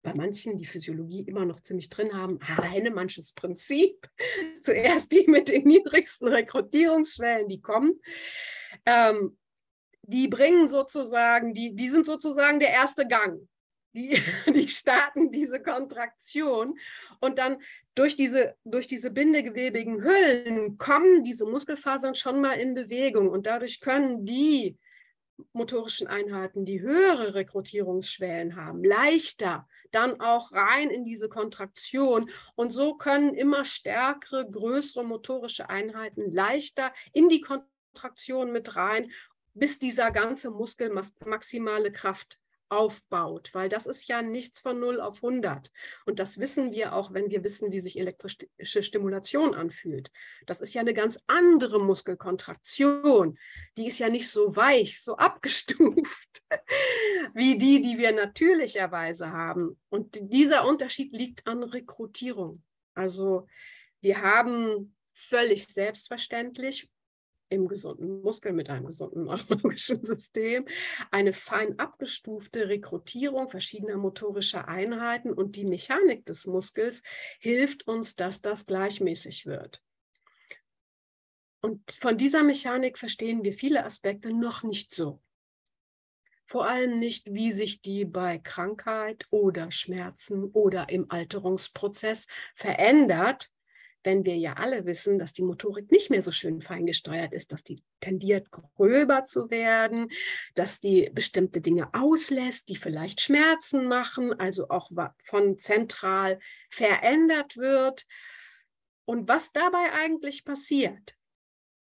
Bei manchen die Physiologie immer noch ziemlich drin haben, Hennemannsches Prinzip. Zuerst die mit den niedrigsten Rekrutierungsschwellen, die kommen. Ähm, die bringen sozusagen, die, die sind sozusagen der erste Gang. Die, die starten diese Kontraktion und dann durch diese, durch diese bindegewebigen Hüllen kommen diese Muskelfasern schon mal in Bewegung und dadurch können die motorischen Einheiten, die höhere Rekrutierungsschwellen haben, leichter dann auch rein in diese Kontraktion. Und so können immer stärkere, größere motorische Einheiten leichter in die Kontraktion mit rein, bis dieser ganze Muskel maximale Kraft aufbaut, weil das ist ja nichts von 0 auf 100. Und das wissen wir auch, wenn wir wissen, wie sich elektrische Stimulation anfühlt. Das ist ja eine ganz andere Muskelkontraktion. Die ist ja nicht so weich, so abgestuft, wie die, die wir natürlicherweise haben. Und dieser Unterschied liegt an Rekrutierung. Also wir haben völlig selbstverständlich im gesunden Muskel mit einem gesunden neurologischen System, eine fein abgestufte Rekrutierung verschiedener motorischer Einheiten und die Mechanik des Muskels hilft uns, dass das gleichmäßig wird. Und von dieser Mechanik verstehen wir viele Aspekte noch nicht so. Vor allem nicht, wie sich die bei Krankheit oder Schmerzen oder im Alterungsprozess verändert, wenn wir ja alle wissen, dass die Motorik nicht mehr so schön fein gesteuert ist, dass die tendiert gröber zu werden, dass die bestimmte Dinge auslässt, die vielleicht Schmerzen machen, also auch von zentral verändert wird. Und was dabei eigentlich passiert,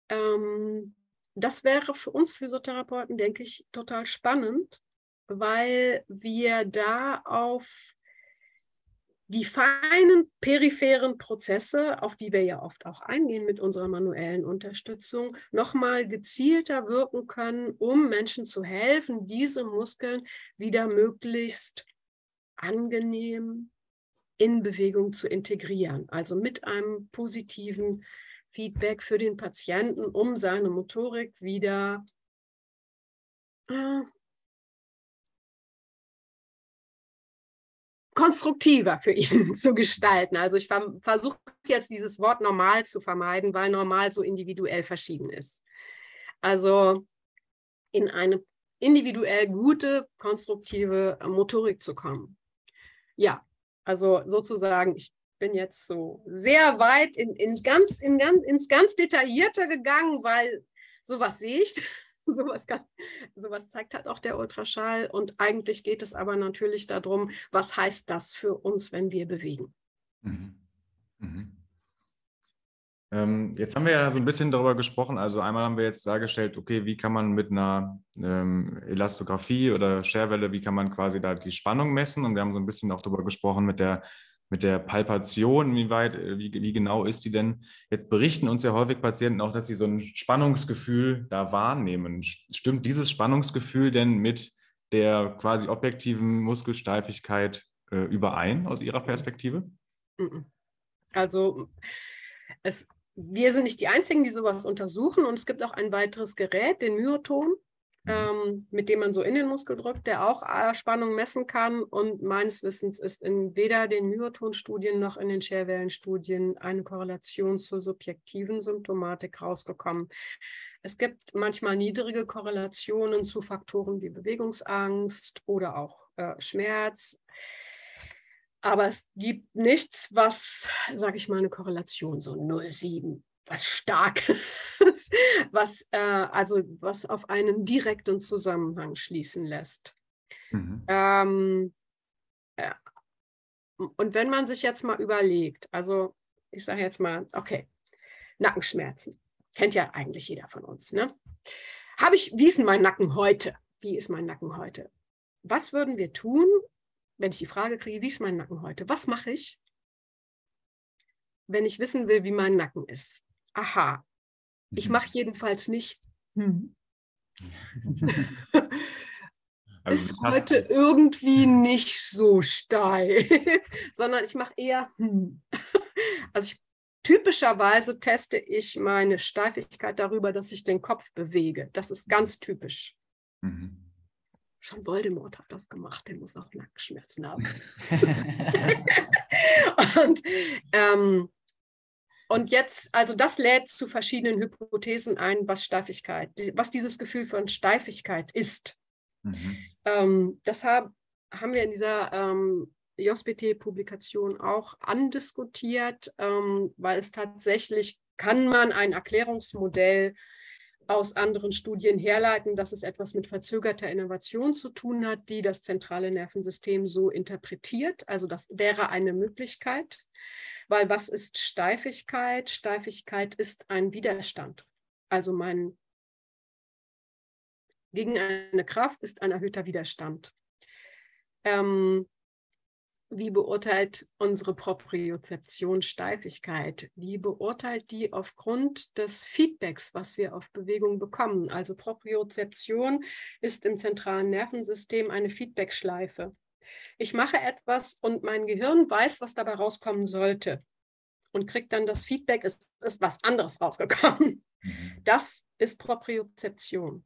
ähm, das wäre für uns Physiotherapeuten, denke ich, total spannend, weil wir da auf die feinen peripheren Prozesse, auf die wir ja oft auch eingehen mit unserer manuellen Unterstützung, nochmal gezielter wirken können, um Menschen zu helfen, diese Muskeln wieder möglichst angenehm in Bewegung zu integrieren. Also mit einem positiven Feedback für den Patienten, um seine Motorik wieder konstruktiver für ihn zu gestalten. Also ich versuche jetzt dieses Wort normal zu vermeiden, weil normal so individuell verschieden ist. Also in eine individuell gute, konstruktive Motorik zu kommen. Ja, also sozusagen, ich bin jetzt so sehr weit in, in ganz, in ganz, ins ganz Detaillierte gegangen, weil sowas sehe ich. sowas, kann, sowas zeigt halt auch der Ultraschall. Und eigentlich geht es aber natürlich darum, was heißt das für uns, wenn wir bewegen. Mhm. Mhm. Ähm, jetzt haben wir ja so ein bisschen darüber gesprochen. Also einmal haben wir jetzt dargestellt, okay, wie kann man mit einer ähm, Elastographie oder Scherwelle, wie kann man quasi da die Spannung messen? Und wir haben so ein bisschen auch darüber gesprochen mit der mit der Palpation, wie weit, äh, wie, wie genau ist die denn? Jetzt berichten uns ja häufig Patienten auch, dass sie so ein Spannungsgefühl da wahrnehmen. Stimmt dieses Spannungsgefühl denn mit der quasi objektiven Muskelsteifigkeit äh, überein aus Ihrer Perspektive? Also es, wir sind nicht die Einzigen, die sowas untersuchen und es gibt auch ein weiteres Gerät, den Myoton. Mhm. ähm, mit dem man so in den Muskel drückt, der auch äh, Spannung messen kann. Und meines Wissens ist in weder den Myoton-Studien noch in den Scherwellenstudien eine Korrelation zur subjektiven Symptomatik rausgekommen. Es gibt manchmal niedrige Korrelationen zu Faktoren wie Bewegungsangst oder auch äh, Schmerz. Aber es gibt nichts, was, sage ich mal, eine Korrelation so 0,7 was Starkes, was, äh, also was auf einen direkten Zusammenhang schließen lässt. Mhm. Ähm, äh, und wenn man sich jetzt mal überlegt, also ich sage jetzt mal, okay, Nackenschmerzen, kennt ja eigentlich jeder von uns, ne? Habe ich, wie ist denn mein Nacken heute? Wie ist mein Nacken heute? Was würden wir tun, wenn ich die Frage kriege, wie ist mein Nacken heute? Was mache ich, wenn ich wissen will, wie mein Nacken ist? Aha, ich mhm. mache jedenfalls nicht, hm. Also ist heute irgendwie nicht so steil, sondern ich mache eher, hm. also ich, typischerweise teste ich meine Steifigkeit darüber, dass ich den Kopf bewege. Das ist ganz typisch. Mhm. Schon Voldemort hat das gemacht, der muss auch Nackenschmerzen haben. und ähm, und jetzt, also das lädt zu verschiedenen Hypothesen ein, was Steifigkeit, was dieses Gefühl von Steifigkeit ist. Mhm. Ähm, deshalb haben wir in dieser ähm, JSPT-Publikation auch andiskutiert, ähm, weil es tatsächlich kann man ein Erklärungsmodell aus anderen Studien herleiten, dass es etwas mit verzögerter Innovation zu tun hat, die das zentrale Nervensystem so interpretiert. Also das wäre eine Möglichkeit. Weil was ist Steifigkeit? Steifigkeit ist ein Widerstand. Also mein gegen eine Kraft ist ein erhöhter Widerstand. Ähm, wie beurteilt unsere Propriozeption Steifigkeit? Die beurteilt die aufgrund des Feedbacks, was wir auf Bewegung bekommen. Also Propriozeption ist im zentralen Nervensystem eine Feedbackschleife ich mache etwas und mein Gehirn weiß, was dabei rauskommen sollte und kriegt dann das Feedback, es ist was anderes rausgekommen. Mhm. Das ist Propriozeption.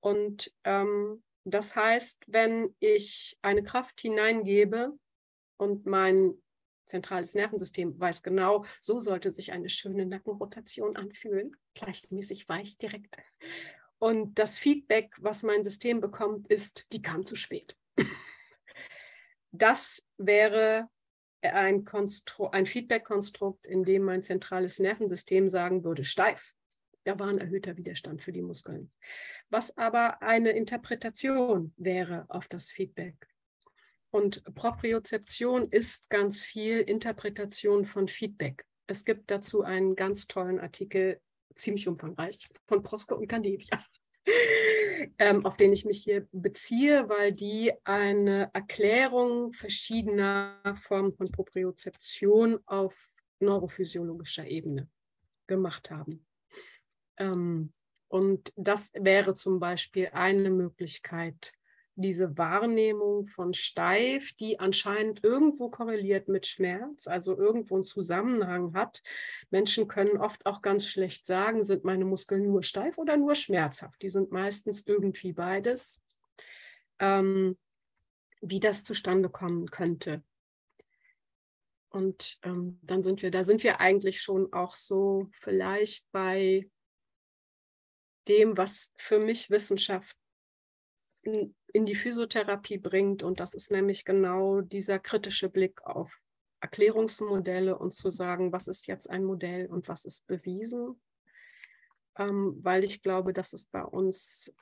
Und ähm, das heißt, wenn ich eine Kraft hineingebe und mein zentrales Nervensystem weiß genau, so sollte sich eine schöne Nackenrotation anfühlen, gleichmäßig weich direkt. Und das Feedback, was mein System bekommt, ist, die kam zu spät. Das wäre ein, ein Feedback-Konstrukt, in dem mein zentrales Nervensystem sagen würde, steif. Da war ein erhöhter Widerstand für die Muskeln. Was aber eine Interpretation wäre auf das Feedback. Und Propriozeption ist ganz viel Interpretation von Feedback. Es gibt dazu einen ganz tollen Artikel, ziemlich umfangreich, von Proske und Candevia ähm, auf den ich mich hier beziehe, weil die eine Erklärung verschiedener Formen von Propriozeption auf neurophysiologischer Ebene gemacht haben. Ähm, und das wäre zum Beispiel eine Möglichkeit, diese Wahrnehmung von steif, die anscheinend irgendwo korreliert mit Schmerz, also irgendwo einen Zusammenhang hat. Menschen können oft auch ganz schlecht sagen, sind meine Muskeln nur steif oder nur schmerzhaft. Die sind meistens irgendwie beides. Ähm, wie das zustande kommen könnte. Und ähm, dann sind wir, da sind wir eigentlich schon auch so vielleicht bei dem, was für mich Wissenschaft in die Physiotherapie bringt. Und das ist nämlich genau dieser kritische Blick auf Erklärungsmodelle und zu sagen, was ist jetzt ein Modell und was ist bewiesen. Ähm, weil ich glaube, das ist bei uns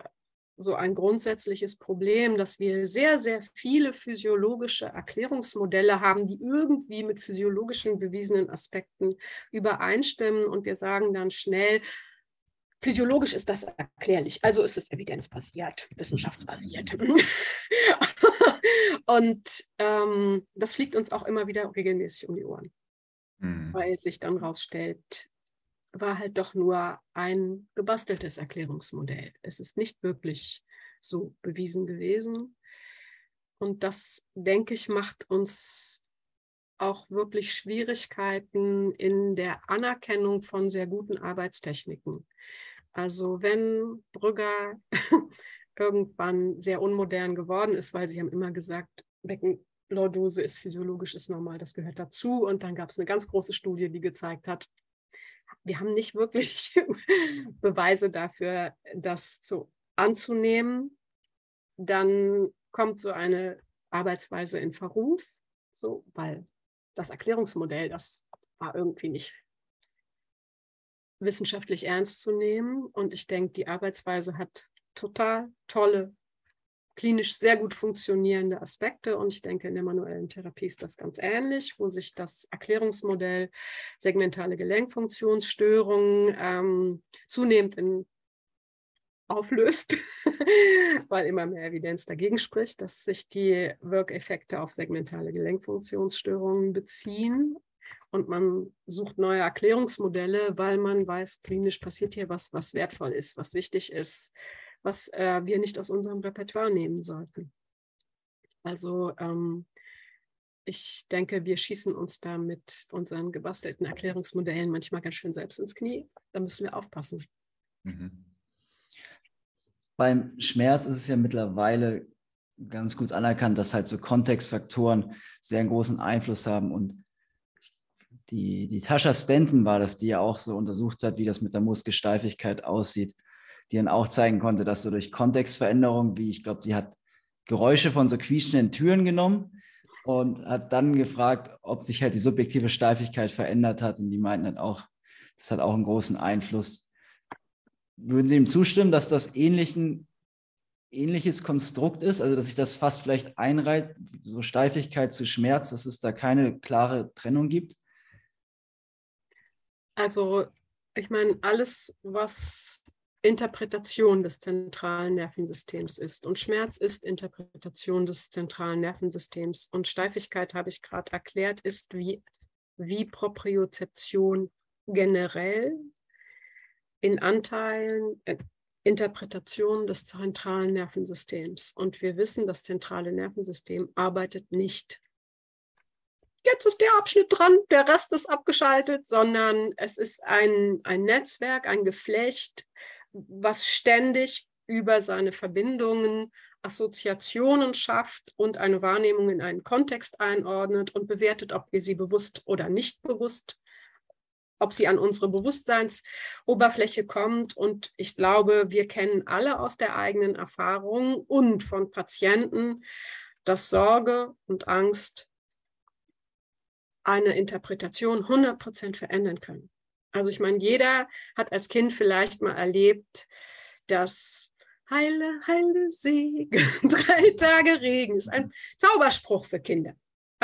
so ein grundsätzliches Problem, dass wir sehr, sehr viele physiologische Erklärungsmodelle haben, die irgendwie mit physiologischen bewiesenen Aspekten übereinstimmen. Und wir sagen dann schnell, Physiologisch ist das erklärlich, also ist es evidenzbasiert, wissenschaftsbasiert. und ähm, das fliegt uns auch immer wieder regelmäßig um die Ohren, mhm. weil sich dann rausstellt, war halt doch nur ein gebasteltes Erklärungsmodell. Es ist nicht wirklich so bewiesen gewesen. Und das, denke ich, macht uns auch wirklich Schwierigkeiten in der Anerkennung von sehr guten Arbeitstechniken. Also wenn Brügger irgendwann sehr unmodern geworden ist, weil sie haben immer gesagt, Beckenlordose ist physiologisch, ist normal, das gehört dazu. Und dann gab es eine ganz große Studie, die gezeigt hat, wir haben nicht wirklich Beweise dafür, das zu, anzunehmen. Dann kommt so eine Arbeitsweise in Verruf, so, weil das Erklärungsmodell, das war irgendwie nicht wissenschaftlich ernst zu nehmen. Und ich denke, die Arbeitsweise hat total tolle, klinisch sehr gut funktionierende Aspekte. Und ich denke, in der manuellen Therapie ist das ganz ähnlich, wo sich das Erklärungsmodell segmentale Gelenkfunktionsstörungen ähm, zunehmend in auflöst, weil immer mehr Evidenz dagegen spricht, dass sich die Wirkeffekte auf segmentale Gelenkfunktionsstörungen beziehen und man sucht neue Erklärungsmodelle, weil man weiß, klinisch passiert hier was, was wertvoll ist, was wichtig ist, was äh, wir nicht aus unserem Repertoire nehmen sollten. Also ähm, ich denke, wir schießen uns da mit unseren gebastelten Erklärungsmodellen manchmal ganz schön selbst ins Knie. Da müssen wir aufpassen. Mhm. Beim Schmerz ist es ja mittlerweile ganz gut anerkannt, dass halt so Kontextfaktoren sehr großen Einfluss haben und die, die Tascha Stanton war das, die ja auch so untersucht hat, wie das mit der Muskelsteifigkeit aussieht, die dann auch zeigen konnte, dass so durch Kontextveränderung, wie ich glaube, die hat Geräusche von so quietschenden Türen genommen und hat dann gefragt, ob sich halt die subjektive Steifigkeit verändert hat. Und die meinten halt auch, das hat auch einen großen Einfluss. Würden Sie ihm zustimmen, dass das ähnlichen, ähnliches Konstrukt ist, also dass sich das fast vielleicht einreiht, so Steifigkeit zu Schmerz, dass es da keine klare Trennung gibt? Also ich meine, alles, was Interpretation des zentralen Nervensystems ist. Und Schmerz ist Interpretation des zentralen Nervensystems. Und Steifigkeit, habe ich gerade erklärt, ist wie, wie Propriozeption generell in Anteilen äh, Interpretation des zentralen Nervensystems. Und wir wissen, das zentrale Nervensystem arbeitet nicht jetzt ist der Abschnitt dran, der Rest ist abgeschaltet, sondern es ist ein, ein Netzwerk, ein Geflecht, was ständig über seine Verbindungen Assoziationen schafft und eine Wahrnehmung in einen Kontext einordnet und bewertet, ob wir sie bewusst oder nicht bewusst, ob sie an unsere Bewusstseinsoberfläche kommt. Und ich glaube, wir kennen alle aus der eigenen Erfahrung und von Patienten, dass Sorge und Angst eine Interpretation 100% verändern können. Also ich meine, jeder hat als Kind vielleicht mal erlebt, dass Heile, heile Segen, drei Tage Regen ist ein Zauberspruch für Kinder.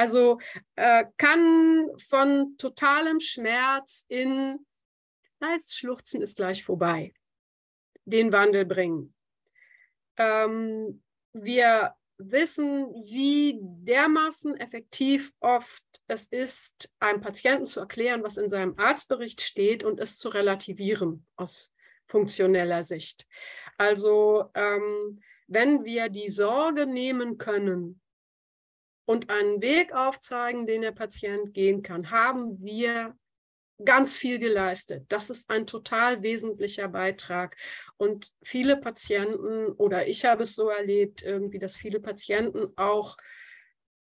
Also äh, kann von totalem Schmerz in leises Schluchzen ist gleich vorbei, den Wandel bringen. Ähm, wir wissen, wie dermaßen effektiv oft es ist, einem Patienten zu erklären, was in seinem Arztbericht steht und es zu relativieren aus funktioneller Sicht. Also ähm, wenn wir die Sorge nehmen können und einen Weg aufzeigen, den der Patient gehen kann, haben wir ganz viel geleistet. Das ist ein total wesentlicher Beitrag. Und viele Patienten, oder ich habe es so erlebt, irgendwie, dass viele Patienten auch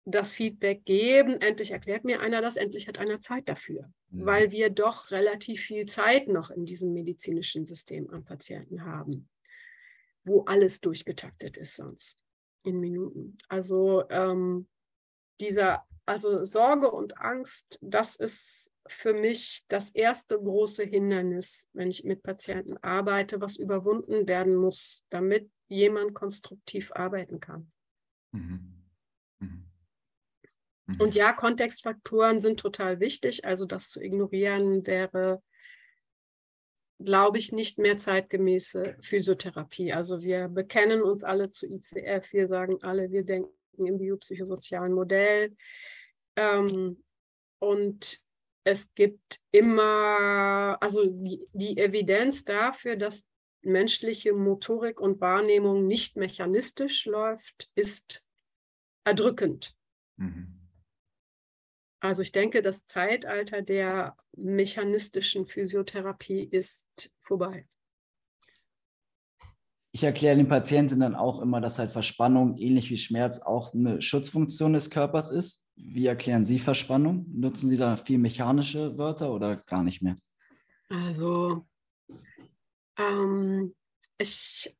das Feedback geben, endlich erklärt mir einer das, endlich hat einer Zeit dafür, mhm. weil wir doch relativ viel Zeit noch in diesem medizinischen System am Patienten haben. wo alles durchgetaktet ist sonst in Minuten. Also ähm, dieser, also Sorge und Angst, das ist für mich das erste große Hindernis, wenn ich mit Patienten arbeite, was überwunden werden muss, damit jemand konstruktiv arbeiten kann. Mhm. Mhm. Mhm. Und ja, Kontextfaktoren sind total wichtig. Also das zu ignorieren wäre, glaube ich, nicht mehr zeitgemäße Physiotherapie. Also wir bekennen uns alle zu ICF, wir sagen alle, wir denken im biopsychosozialen Modell. Ähm, und es gibt immer, also die, die, Evidenz dafür, dass menschliche Motorik und Wahrnehmung nicht mechanistisch läuft, ist erdrückend. Mhm. Also ich denke, das Zeitalter der mechanistischen Physiotherapie ist vorbei. Ich erkläre den Patientinnen auch immer, dass halt Verspannung ähnlich wie Schmerz auch eine Schutzfunktion des Körpers ist. Wie erklären Sie Verspannung? Nutzen Sie da viel mechanische Wörter oder gar nicht mehr? Also ähm, ich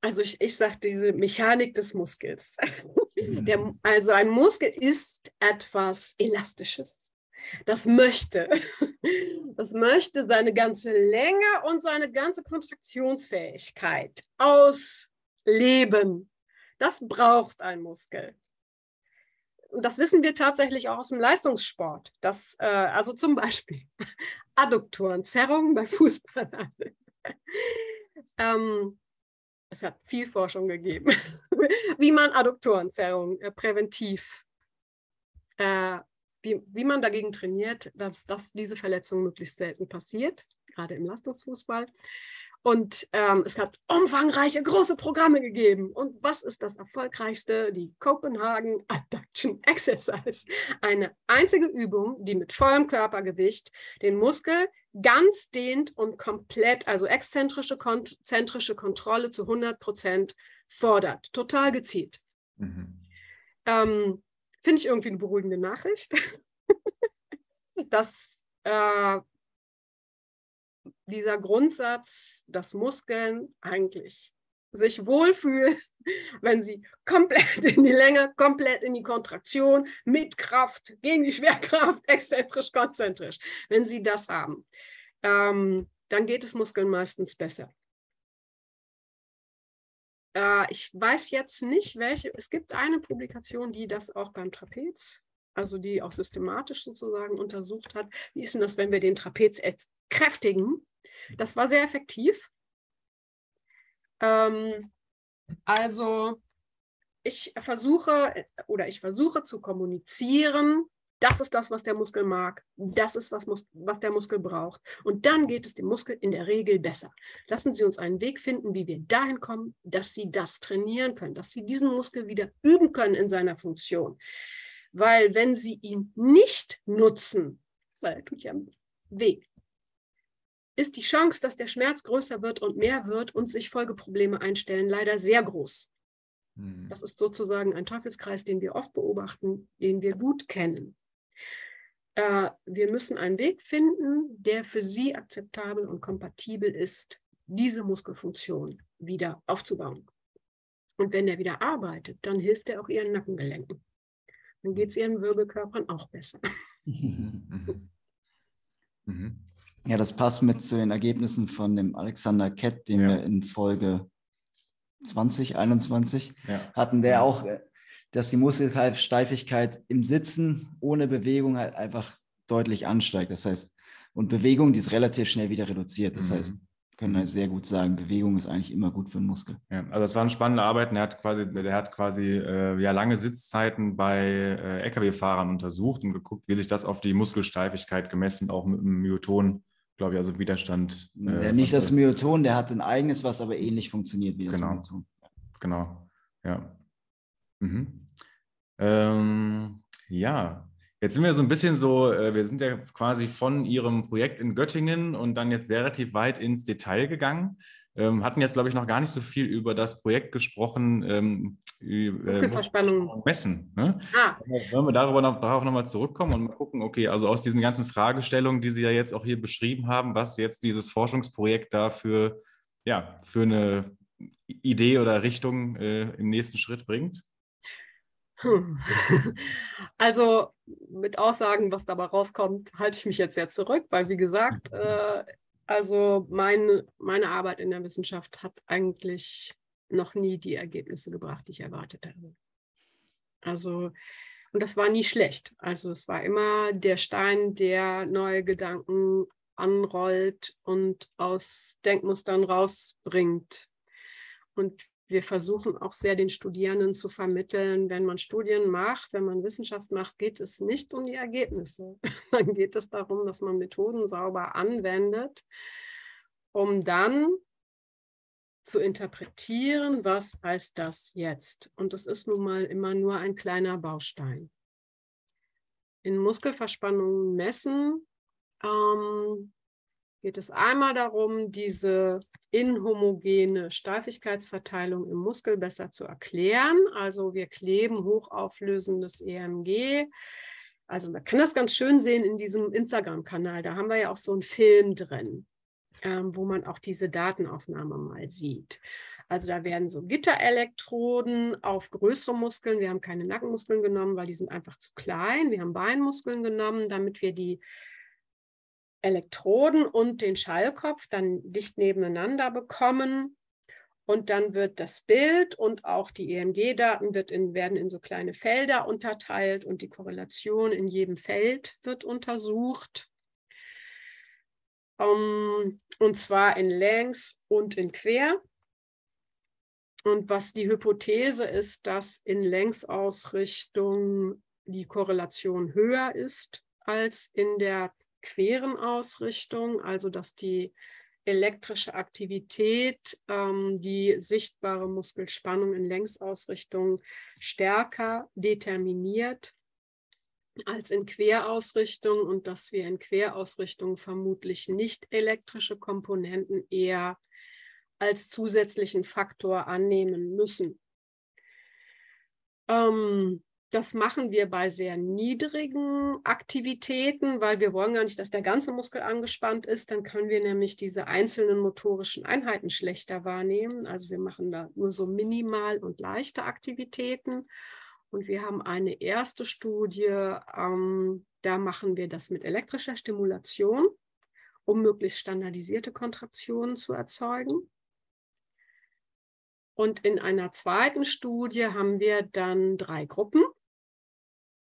also ich, ich sage diese Mechanik des Muskels. Der, mhm. also ein Muskel ist etwas Elastisches. Das möchte, das möchte seine ganze Länge und seine ganze Kontraktionsfähigkeit ausleben. Das braucht ein Muskel. Und das wissen wir tatsächlich auch aus dem Leistungssport. Das, äh, also zum Beispiel Adduktoren, Zerrungen bei Fußballern. ähm, es hat viel Forschung gegeben, wie man Adduktorenzerrung äh, präventiv, äh, wie, wie man dagegen trainiert, dass, dass diese Verletzung möglichst selten passiert, gerade im Leistungsfußball. Und ähm, es hat umfangreiche große Programme gegeben. Und was ist das erfolgreichste? Die Copenhagen Adduction Exercise. Eine einzige Übung, die mit vollem Körpergewicht den Muskel ganz dehnt und komplett, also exzentrische, konzentrische Kontrolle zu 100 Prozent fordert. Total gezielt. Mhm. Ähm, Finde ich irgendwie eine beruhigende Nachricht, dass äh, dieser Grundsatz, dass Muskeln eigentlich sich wohlfühlen, wenn sie komplett in die Länge, komplett in die Kontraktion, mit Kraft, gegen die Schwerkraft, exzentrisch, konzentrisch. Wenn sie das haben, ähm, dann geht es Muskeln meistens besser. Äh, ich weiß jetzt nicht, welche, es gibt eine Publikation, die das auch beim Trapez, also die auch systematisch sozusagen untersucht hat. Wie ist denn das, wenn wir den Trapez kräftigen? Das war sehr effektiv. Ähm, also ich versuche oder ich versuche zu kommunizieren, das ist das, was der Muskel mag. Das ist, was, was der Muskel braucht. Und dann geht es dem Muskel in der Regel besser. Lassen Sie uns einen Weg finden, wie wir dahin kommen, dass Sie das trainieren können, dass Sie diesen Muskel wieder üben können in seiner Funktion. Weil wenn Sie ihn nicht nutzen, weil er tut ja weh, ist die Chance, dass der Schmerz größer wird und mehr wird und sich Folgeprobleme einstellen, leider sehr groß. Hm. Das ist sozusagen ein Teufelskreis, den wir oft beobachten, den wir gut kennen. Äh, wir müssen einen Weg finden, der für Sie akzeptabel und kompatibel ist, diese Muskelfunktion wieder aufzubauen. Und wenn er wieder arbeitet, dann hilft er auch Ihren Nackengelenken. Dann geht es Ihren Wirbelkörpern auch besser. Mhm. Mhm. Ja, das passt mit zu den Ergebnissen von dem Alexander Kett, den ja. wir in Folge 2021 ja. hatten, der auch, äh, dass die Muskelsteifigkeit im Sitzen ohne Bewegung halt einfach deutlich ansteigt. Das heißt, und Bewegung, die ist relativ schnell wieder reduziert. Das mhm. heißt, können wir sehr gut sagen, Bewegung ist eigentlich immer gut für den Muskel. Ja, also das waren spannende Arbeiten. Er hat quasi, der hat quasi äh, ja, lange Sitzzeiten bei äh, Lkw-Fahrern untersucht und geguckt, wie sich das auf die Muskelsteifigkeit gemessen, auch mit einem Myoton glaube ich, also Widerstand. Äh, ja, nicht das Myoton, der hat ein eigenes, was aber ähnlich funktioniert wie das genau. Myoton. Genau, ja. Mhm. Ähm, ja, jetzt sind wir so ein bisschen so, äh, wir sind ja quasi von Ihrem Projekt in Göttingen und dann jetzt relativ weit ins Detail gegangen. ähm, hatten jetzt, glaube ich, noch gar nicht so viel über das Projekt gesprochen, ähm, über Muskelverspannung messen. Ne? Ah. Wollen wir darüber noch, darauf nochmal zurückkommen und mal gucken, okay, also aus diesen ganzen Fragestellungen, die Sie ja jetzt auch hier beschrieben haben, was jetzt dieses Forschungsprojekt da für, ja, für eine Idee oder Richtung äh, im nächsten Schritt bringt? Hm. Also mit Aussagen, was dabei rauskommt, halte ich mich jetzt sehr zurück, weil wie gesagt, äh, also meine, meine Arbeit in der Wissenschaft hat eigentlich noch nie die Ergebnisse gebracht, die ich erwartet habe. Also, und das war nie schlecht. Also es war immer der Stein, der neue Gedanken anrollt und aus Denkmustern rausbringt. Und wir versuchen auch sehr den Studierenden zu vermitteln, wenn man Studien macht, wenn man Wissenschaft macht, geht es nicht um die Ergebnisse. Dann geht es darum, dass man Methoden sauber anwendet, um dann zu interpretieren, was heißt das jetzt. Und das ist nun mal immer nur ein kleiner Baustein. In Muskelverspannungen messen ähm, geht es einmal darum, diese inhomogene Steifigkeitsverteilung im Muskel besser zu erklären. Also wir kleben hochauflösendes EMG. Also man kann das ganz schön sehen in diesem Instagram-Kanal. Da haben wir ja auch so einen Film drin, ähm, wo man auch diese Datenaufnahme mal sieht. Also da werden so Gitterelektroden auf größere Muskeln. Wir haben keine Nackenmuskeln genommen, weil die sind einfach zu klein. Wir haben Beinmuskeln genommen, damit wir die Elektroden und den Schallkopf dann dicht nebeneinander bekommen. Und dann wird das Bild und auch die EMG-Daten werden in so kleine Felder unterteilt und die Korrelation in jedem Feld wird untersucht. Um, und zwar in längs und in quer. Und was die Hypothese ist, dass in Längsausrichtung die Korrelation höher ist als in der queren Ausrichtung, also dass die elektrische Aktivität ähm, die sichtbare Muskelspannung in Längsausrichtung stärker determiniert als in Querausrichtung und dass wir in Querausrichtung vermutlich nicht elektrische Komponenten eher als zusätzlichen Faktor annehmen müssen. Ähm, das machen wir bei sehr niedrigen Aktivitäten, weil wir wollen gar nicht, dass der ganze Muskel angespannt ist. Dann können wir nämlich diese einzelnen motorischen Einheiten schlechter wahrnehmen. Also wir machen da nur so minimal und leichte Aktivitäten. Und wir haben eine erste Studie, ähm, da machen wir das mit elektrischer Stimulation, um möglichst standardisierte Kontraktionen zu erzeugen. Und in einer zweiten Studie haben wir dann drei Gruppen.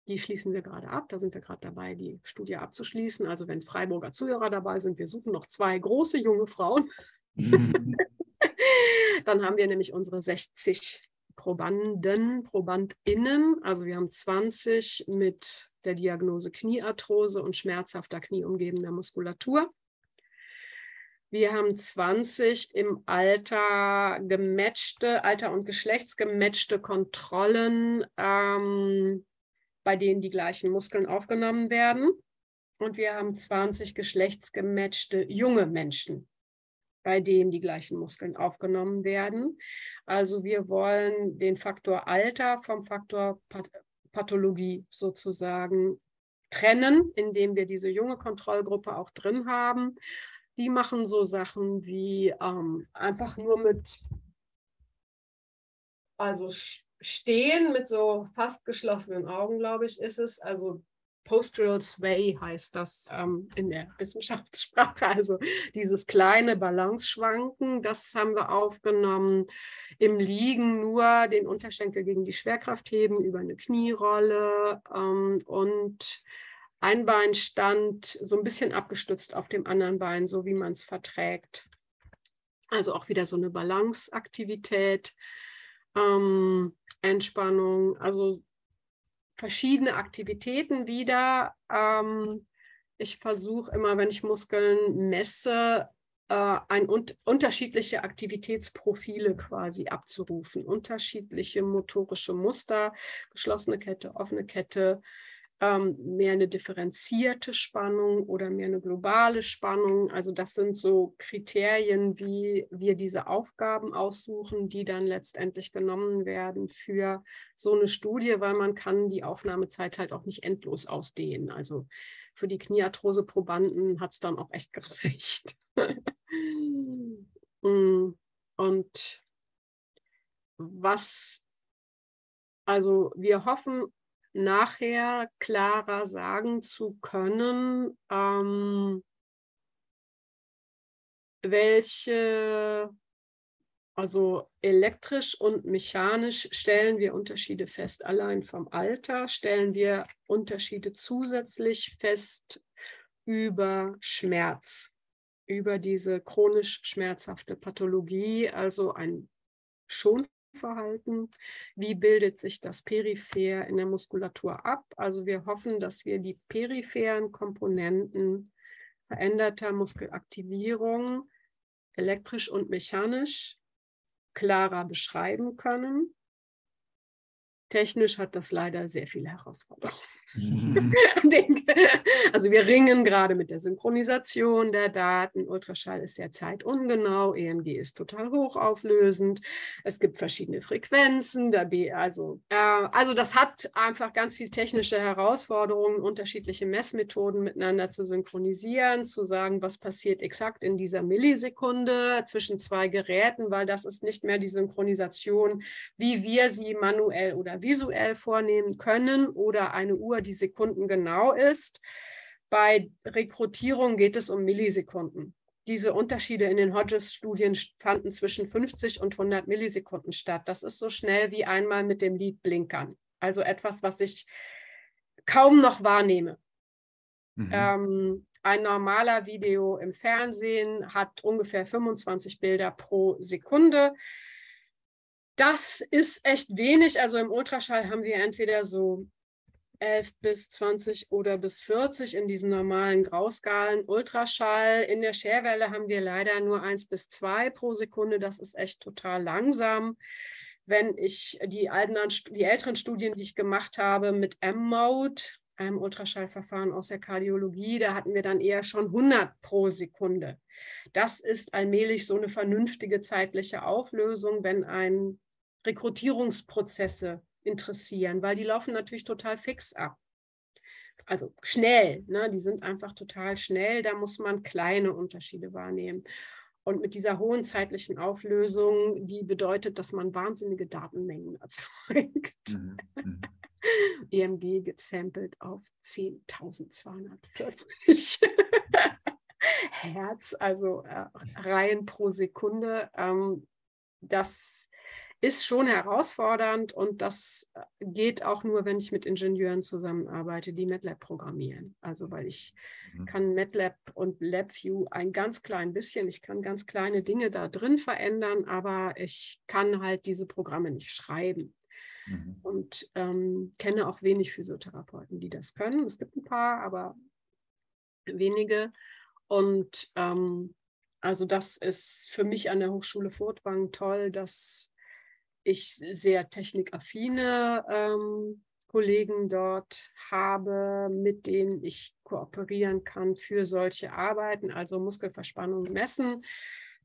Die schließen wir gerade ab. Da sind wir gerade dabei, die Studie abzuschließen. Also wenn Freiburger Zuhörer dabei sind, wir suchen noch zwei große junge Frauen. Mhm. Dann haben wir nämlich unsere 60 Probanden, ProbandInnen. Also wir haben 20 mit der Diagnose Kniearthrose und schmerzhafter knieumgebender Muskulatur. Wir haben 20 im Alter gematchte, Alter- und Geschlechtsgematchte Kontrollen ähm, bei denen die gleichen Muskeln aufgenommen werden. Und wir haben 20 geschlechtsgematchte junge Menschen, bei denen die gleichen Muskeln aufgenommen werden. Also wir wollen den Faktor Alter vom Faktor Pathologie sozusagen trennen, indem wir diese junge Kontrollgruppe auch drin haben. Die machen so Sachen wie ähm, einfach nur mit, also stehen mit so fast geschlossenen Augen, glaube ich, ist es. Also Postural Sway heißt das ähm, in der Wissenschaftssprache. Also dieses kleine Balanceschwanken, das haben wir aufgenommen. Im Liegen nur den Unterschenkel gegen die Schwerkraft heben über eine Knierolle ähm, und ein Bein stand so ein bisschen abgestützt auf dem anderen Bein, so wie man es verträgt. Also auch wieder so eine Balanceaktivität ähm, Entspannung, also verschiedene Aktivitäten wieder. Ähm, ich versuche immer, wenn ich Muskeln messe, äh, ein, un unterschiedliche Aktivitätsprofile quasi abzurufen, unterschiedliche motorische Muster, geschlossene Kette, offene Kette, ähm, mehr eine differenzierte Spannung oder mehr eine globale Spannung. Also das sind so Kriterien, wie wir diese Aufgaben aussuchen, die dann letztendlich genommen werden für so eine Studie, weil man kann die Aufnahmezeit halt auch nicht endlos ausdehnen. Also für die Kniearthrose-Probanden hat es dann auch echt gereicht. Mm, und was, also wir hoffen nachher klarer sagen zu können, ähm, welche, also elektrisch und mechanisch stellen wir Unterschiede fest. Allein vom Alter stellen wir Unterschiede zusätzlich fest über Schmerz, über diese chronisch schmerzhafte Pathologie, also ein schon Verhalten. Wie bildet sich das peripher in der Muskulatur ab? Also wir hoffen, dass wir die peripheren Komponenten veränderter Muskelaktivierung elektrisch und mechanisch klarer beschreiben können. Technisch hat das leider sehr viele Herausforderungen. also wir ringen gerade mit der Synchronisation der Daten. Ultraschall ist sehr zeitungenau, EMG ist total hochauflösend. Es gibt verschiedene Frequenzen. also, äh, also das hat einfach ganz viel technische Herausforderungen, unterschiedliche Messmethoden miteinander zu synchronisieren, zu sagen, was passiert exakt in dieser Millisekunde zwischen zwei Geräten, weil das ist nicht mehr die Synchronisation, wie wir sie manuell oder visuell vornehmen können oder eine Uhr, die Sekunden genau ist. Bei Rekrutierung geht es um Millisekunden. Diese Unterschiede in den Hodges-Studien fanden zwischen 50 und 100 Millisekunden statt. Das ist so schnell wie einmal mit dem Lied blinkern. Also etwas, was ich kaum noch wahrnehme. Mhm. Ähm, ein normaler Video im Fernsehen hat ungefähr 25 Bilder pro Sekunde. Das ist echt wenig. Also im Ultraschall haben wir entweder so 11 bis 20 oder bis 40 in diesen normalen Grauskalen. Ultraschall in der Scherwelle haben wir leider nur 1 bis 2 pro Sekunde. Das ist echt total langsam. Wenn ich die, alten, die älteren Studien, die ich gemacht habe mit M-Mode, einem Ultraschallverfahren aus der Kardiologie, da hatten wir dann eher schon 100 pro Sekunde. Das ist allmählich so eine vernünftige zeitliche Auflösung, wenn ein Rekrutierungsprozesse interessieren, weil die laufen natürlich total fix ab. Also schnell, ne? die sind einfach total schnell, da muss man kleine Unterschiede wahrnehmen. Und mit dieser hohen zeitlichen Auflösung, die bedeutet, dass man wahnsinnige Datenmengen erzeugt. Mhm. Mhm. EMG gesampelt auf 10.240 Hertz, also äh, Reihen pro Sekunde. Ähm, das ist schon herausfordernd und das äh, geht auch nur, wenn ich mit Ingenieuren zusammenarbeite, die MATLAB programmieren. Also weil ich mhm. kann MATLAB und LabVIEW ein ganz klein bisschen, ich kann ganz kleine Dinge da drin verändern, aber ich kann halt diese Programme nicht schreiben. Mhm. Und ähm, kenne auch wenig Physiotherapeuten, die das können. Es gibt ein paar, aber wenige. Und ähm, also das ist für mich an der Hochschule Furtwangen toll, dass ich sehr technikaffine ähm, Kollegen dort habe, mit denen ich kooperieren kann für solche Arbeiten, also Muskelverspannung messen.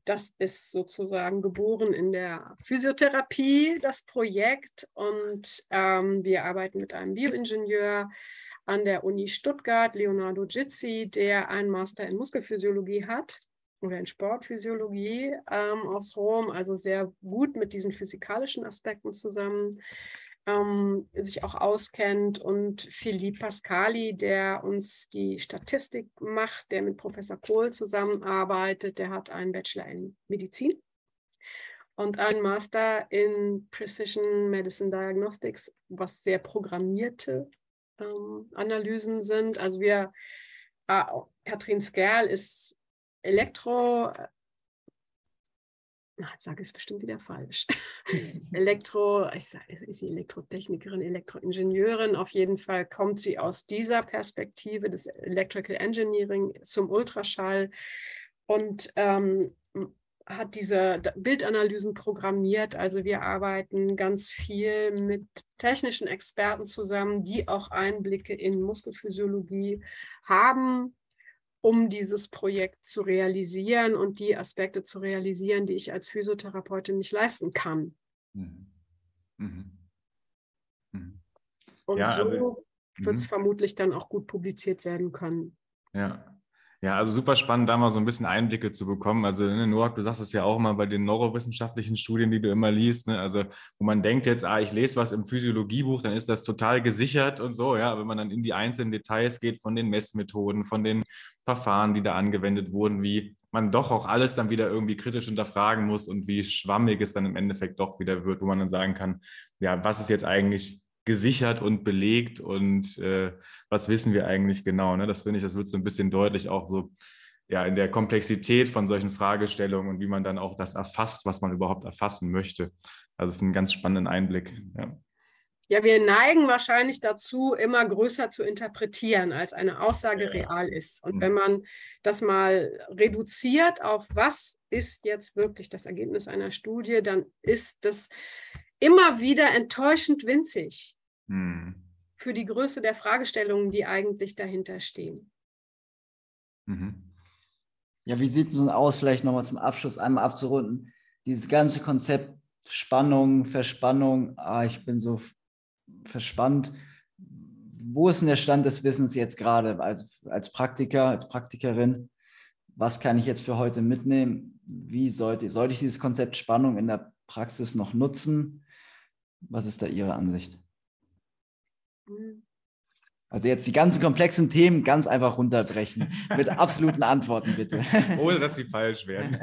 Das ist sozusagen geboren in der Physiotherapie, das Projekt. Und ähm, wir arbeiten mit einem Bioingenieur an der Uni Stuttgart, Leonardo Gizzi, der einen Master in Muskelphysiologie hat oder in Sportphysiologie ähm, aus Rom, also sehr gut mit diesen physikalischen Aspekten zusammen ähm, sich auch auskennt und Philippe Pascali, der uns die Statistik macht, der mit Professor Kohl zusammenarbeitet, der hat einen Bachelor in Medizin und einen Master in Precision Medicine Diagnostics, was sehr programmierte ähm, Analysen sind. Also wir, äh, Katrin Skerl ist Elektro, äh, jetzt sage ich es bestimmt wieder falsch. Elektro, ich sage, ist sie Elektrotechnikerin, Elektroingenieurin. Auf jeden Fall kommt sie aus dieser Perspektive des Electrical Engineering zum Ultraschall und ähm, hat diese Bildanalysen programmiert. Also wir arbeiten ganz viel mit technischen Experten zusammen, die auch Einblicke in Muskelphysiologie haben, um dieses Projekt zu realisieren und die Aspekte zu realisieren, die ich als Physiotherapeutin nicht leisten kann. Mhm. Mhm. Mhm. Und ja, so also, wird es mhm. vermutlich dann auch gut publiziert werden können. Ja, ja, also super spannend, da mal so ein bisschen Einblicke zu bekommen. Also, ne, Noak, du sagst es ja auch immer bei den neurowissenschaftlichen Studien, die du immer liest. Ne? Also, wo man denkt jetzt, ah, ich lese was im Physiologiebuch, dann ist das total gesichert und so. Ja, wenn man dann in die einzelnen Details geht von den Messmethoden, von den Verfahren, die da angewendet wurden, wie man doch auch alles dann wieder irgendwie kritisch hinterfragen muss und wie schwammig es dann im Endeffekt doch wieder wird, wo man dann sagen kann, ja, was ist jetzt eigentlich gesichert und belegt und äh, was wissen wir eigentlich genau. Ne? Das finde ich, das wird so ein bisschen deutlich auch so ja, in der Komplexität von solchen Fragestellungen und wie man dann auch das erfasst, was man überhaupt erfassen möchte. Also es ist ein ganz spannenden Einblick. Ja. Ja, wir neigen wahrscheinlich dazu, immer größer zu interpretieren, als eine Aussage ja. real ist. Und mhm. wenn man das mal reduziert auf, was ist jetzt wirklich das Ergebnis einer Studie, dann ist das immer wieder enttäuschend winzig hm. für die Größe der Fragestellungen, die eigentlich dahinter stehen. Mhm. Ja, wie sieht es denn aus, vielleicht nochmal zum Abschluss einmal abzurunden? Dieses ganze Konzept Spannung, Verspannung, ah, ich bin so verspannt. Wo ist denn der Stand des Wissens jetzt gerade als, als Praktiker, als Praktikerin? Was kann ich jetzt für heute mitnehmen? Wie sollte, sollte ich dieses Konzept Spannung in der Praxis noch nutzen? Was ist da Ihre Ansicht? Also jetzt die ganzen komplexen Themen ganz einfach runterbrechen. Mit absoluten Antworten, bitte. Ohne dass sie falsch werden.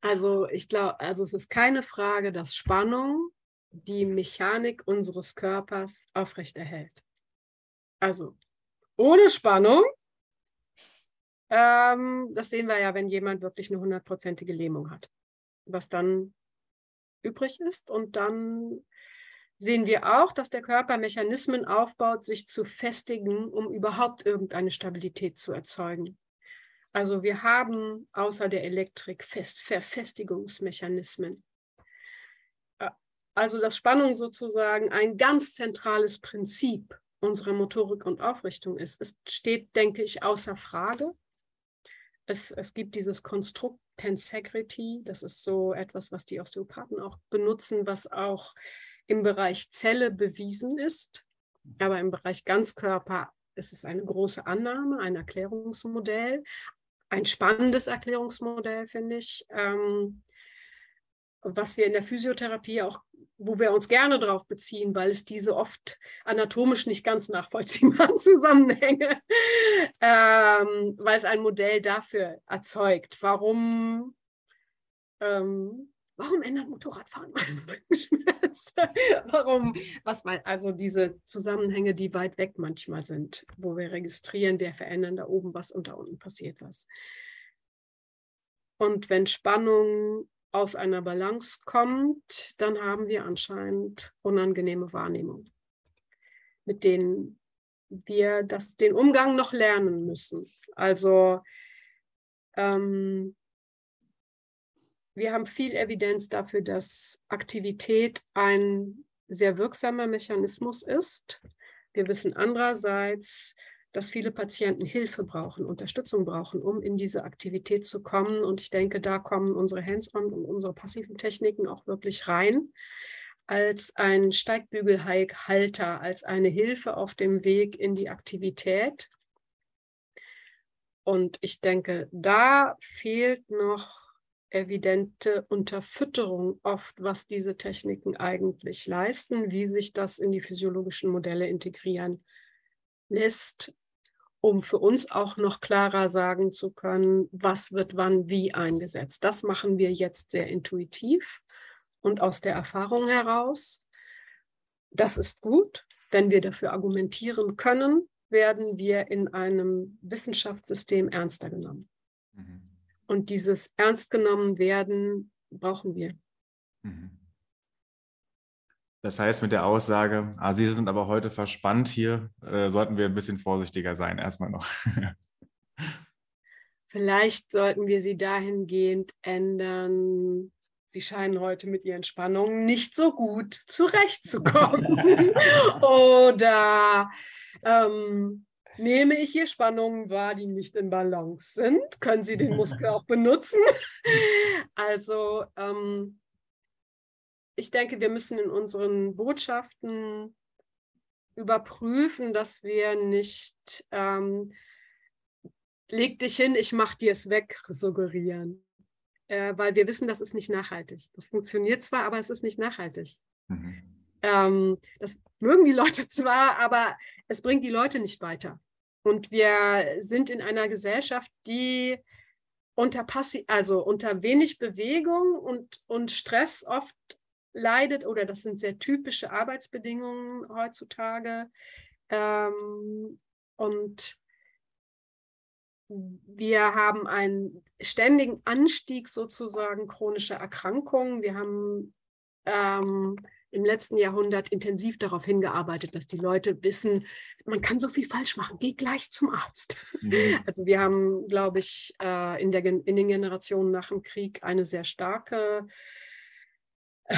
Also ich glaube, also es ist keine Frage, dass Spannung die Mechanik unseres Körpers aufrechterhält. Also ohne Spannung, ähm, das sehen wir ja, wenn jemand wirklich eine hundertprozentige Lähmung hat. Was dann übrig ist. Und dann sehen wir auch, dass der Körper Mechanismen aufbaut, sich zu festigen, um überhaupt irgendeine Stabilität zu erzeugen. Also wir haben außer der Elektrik Fest Verfestigungsmechanismen. Also dass Spannung sozusagen ein ganz zentrales Prinzip unserer Motorik und Aufrichtung ist. Es steht, denke ich, außer Frage. Es, es gibt dieses Konstrukt Tensegrity. Das ist so etwas, was die Osteopathen auch benutzen, was auch im Bereich Zelle bewiesen ist. Aber im Bereich Ganzkörper ist es eine große Annahme, ein Erklärungsmodell, ein spannendes Erklärungsmodell, finde ich. Ähm, was wir in der Physiotherapie auch, wo wir uns gerne darauf beziehen, weil es diese oft anatomisch nicht ganz nachvollziehbaren Zusammenhänge, ähm, weil es ein Modell dafür erzeugt. Warum, ähm, warum ändert Motorradfahren meinen Rückenschmerz? warum, was mal, also diese Zusammenhänge, die weit weg manchmal sind, wo wir registrieren, wir verändern da oben was und da unten passiert was. Und wenn Spannung aus einer Balance kommt, dann haben wir anscheinend unangenehme Wahrnehmungen, mit denen wir das, den Umgang noch lernen müssen. Also ähm, wir haben viel Evidenz dafür, dass Aktivität ein sehr wirksamer Mechanismus ist. Wir wissen andererseits, dass viele Patienten Hilfe brauchen, Unterstützung brauchen, um in diese Aktivität zu kommen. Und ich denke, da kommen unsere Hands-on und unsere passiven Techniken auch wirklich rein als ein Steigbügelhalter, als eine Hilfe auf dem Weg in die Aktivität. Und ich denke, da fehlt noch evidente Unterfütterung oft, was diese Techniken eigentlich leisten, wie sich das in die physiologischen Modelle integrieren lässt um für uns auch noch klarer sagen zu können, was wird wann wie eingesetzt. Das machen wir jetzt sehr intuitiv und aus der Erfahrung heraus. Das ist gut. Wenn wir dafür argumentieren können, werden wir in einem Wissenschaftssystem ernster genommen. Mhm. Und dieses ernst genommen werden brauchen wir. Mhm. Das heißt, mit der Aussage, ah, Sie sind aber heute verspannt hier, äh, sollten wir ein bisschen vorsichtiger sein, erstmal noch. Vielleicht sollten wir sie dahingehend ändern. Sie scheinen heute mit ihren Spannungen nicht so gut zurechtzukommen. Oder ähm, nehme ich hier Spannungen wahr, die nicht in Balance sind? Können Sie den Muskel auch benutzen? Also ähm, ich denke, wir müssen in unseren Botschaften überprüfen, dass wir nicht ähm, leg dich hin, ich mach dir es weg, suggerieren. Äh, weil wir wissen, das ist nicht nachhaltig. Das funktioniert zwar, aber es ist nicht nachhaltig. Mhm. Ähm, das mögen die Leute zwar, aber es bringt die Leute nicht weiter. Und wir sind in einer Gesellschaft, die unter, Passi also unter wenig Bewegung und, und Stress oft leidet, oder das sind sehr typische Arbeitsbedingungen heutzutage. Ähm, und wir haben einen ständigen Anstieg sozusagen chronischer Erkrankungen. Wir haben ähm, im letzten Jahrhundert intensiv darauf hingearbeitet, dass die Leute wissen, man kann so viel falsch machen, geh gleich zum Arzt. Mhm. Also wir haben, glaube ich, äh, in, der, in den Generationen nach dem Krieg eine sehr starke äh,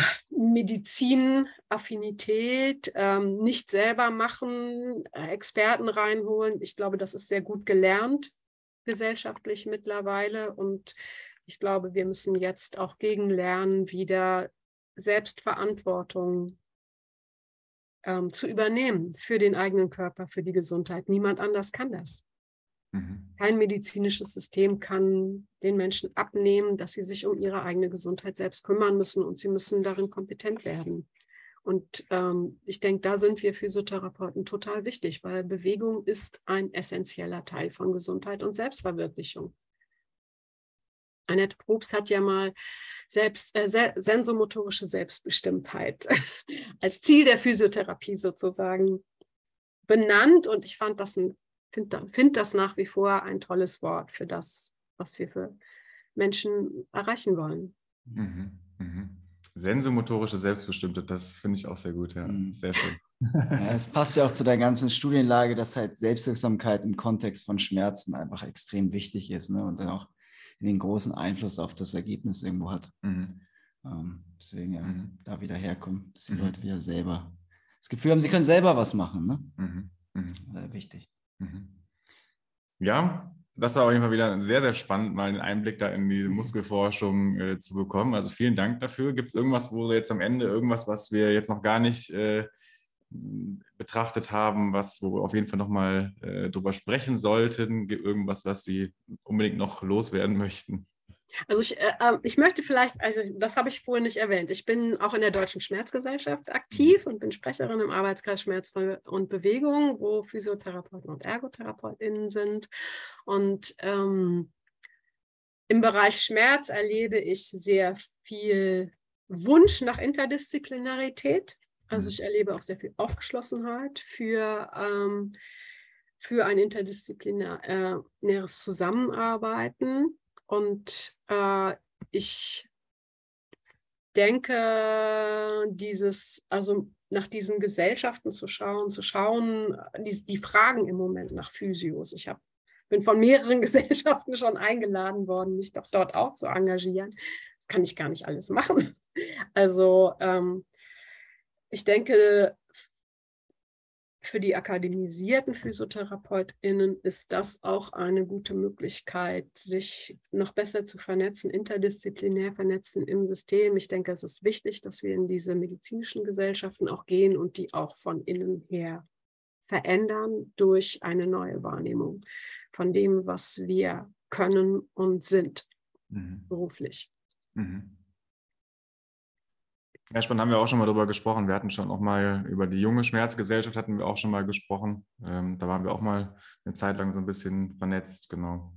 Medizinaffinität, ähm, nicht selber machen, äh, Experten reinholen. Ich glaube, das ist sehr gut gelernt gesellschaftlich mittlerweile. Und ich glaube, wir müssen jetzt auch gegen lernen, wieder Selbstverantwortung ähm, zu übernehmen für den eigenen Körper, für die Gesundheit. Niemand anders kann das. Mhm. Kein medizinisches System kann den Menschen abnehmen, dass sie sich um ihre eigene Gesundheit selbst kümmern müssen und sie müssen darin kompetent werden. Und ähm, ich denke, da sind wir Physiotherapeuten total wichtig, weil Bewegung ist ein essentieller Teil von Gesundheit und Selbstverwirklichung. Annette Probst hat ja mal selbst, äh, sensomotorische Selbstbestimmtheit als Ziel der Physiotherapie sozusagen benannt. Und ich fand das finde find das nach wie vor ein tolles Wort für das, was wir für Menschen erreichen wollen. Mhm, mh. Sensomotorische Selbstbestimmte, das finde ich auch sehr gut, ja. Mhm. Sehr schön. Ja, es passt ja auch zu der ganzen Studienlage, dass halt Selbstwirksamkeit im Kontext von Schmerzen einfach extrem wichtig ist ne? und dann auch den großen Einfluss auf das Ergebnis irgendwo hat. Mhm. Ähm, deswegen ja, mhm. da wieder herkommen, dass die mhm. Leute wieder selber das Gefühl haben, sie können selber was machen. Ne? Mhm. mhm. Sehr wichtig. Ja, das war auf jeden Fall wieder sehr, sehr spannend, mal einen Einblick da in die Muskelforschung äh, zu bekommen. Also vielen Dank dafür. Gibt es irgendwas, wo jetzt am Ende irgendwas, was wir jetzt noch gar nicht äh, betrachtet haben, was, wo wir auf jeden Fall nochmal äh, drüber sprechen sollten? Irgendwas, was Sie unbedingt noch loswerden möchten? Also ich, äh, ähm, ich möchte vielleicht, also das habe ich vorhin nicht erwähnt, ich bin auch in der Deutschen Schmerzgesellschaft aktiv und bin Sprecherin im Arbeitskreis Schmerz und Bewegung, wo Physiotherapeuten und ErgotherapeutInnen sind. Und ähm, im Bereich Schmerz erlebe ich sehr viel Wunsch nach Interdisziplinarität. Also mhm. ich erlebe auch sehr viel Aufgeschlossenheit für, ähm, für ein interdisziplinäres Zusammenarbeiten. Und äh, ich denke, dieses, also nach diesen Gesellschaften zu schauen, zu schauen, die, die Fragen im Moment nach Physios. Ich hab, bin von mehreren Gesellschaften schon eingeladen worden, mich doch dort auch zu engagieren. Das kann ich gar nicht alles machen. Also ähm, ich denke, für die akademisierten PhysiotherapeutInnen ist das auch eine gute Möglichkeit, sich noch besser zu vernetzen, interdisziplinär vernetzen im System. Ich denke, es ist wichtig, dass wir in diese medizinischen Gesellschaften auch gehen und die auch von innen her verändern durch eine neue Wahrnehmung von dem, was wir können und sind mhm. beruflich. Mhm. Ja, spannend, haben wir auch schon mal darüber gesprochen. Wir hatten schon auch mal über die junge Schmerzgesellschaft hatten wir auch schon mal gesprochen. Ähm, da waren wir auch mal eine Zeit lang so ein bisschen vernetzt, genau.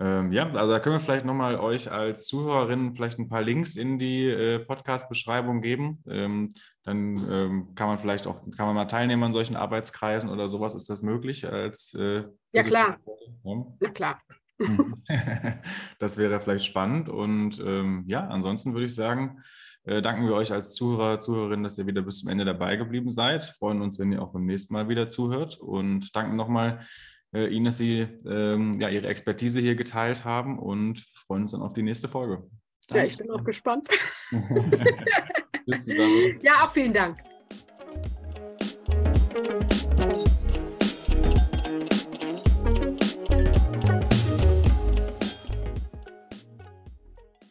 Ähm, ja, also da können wir vielleicht nochmal euch als Zuhörerinnen vielleicht ein paar Links in die äh, Podcast-Beschreibung geben. Ähm, dann ähm, kann man vielleicht auch, kann man mal teilnehmen an solchen Arbeitskreisen oder sowas. Ist das möglich als äh, Ja, klar. Ja? Na klar. das wäre vielleicht spannend. Und ähm, ja, ansonsten würde ich sagen, äh, danken wir euch als Zuhörer, Zuhörerinnen, dass ihr wieder bis zum Ende dabei geblieben seid. Freuen uns, wenn ihr auch beim nächsten Mal wieder zuhört und danken nochmal äh, Ihnen, dass Sie ähm, ja, Ihre Expertise hier geteilt haben und freuen uns dann auf die nächste Folge. Ja, ich bin auch gespannt. Ja, auch vielen Dank.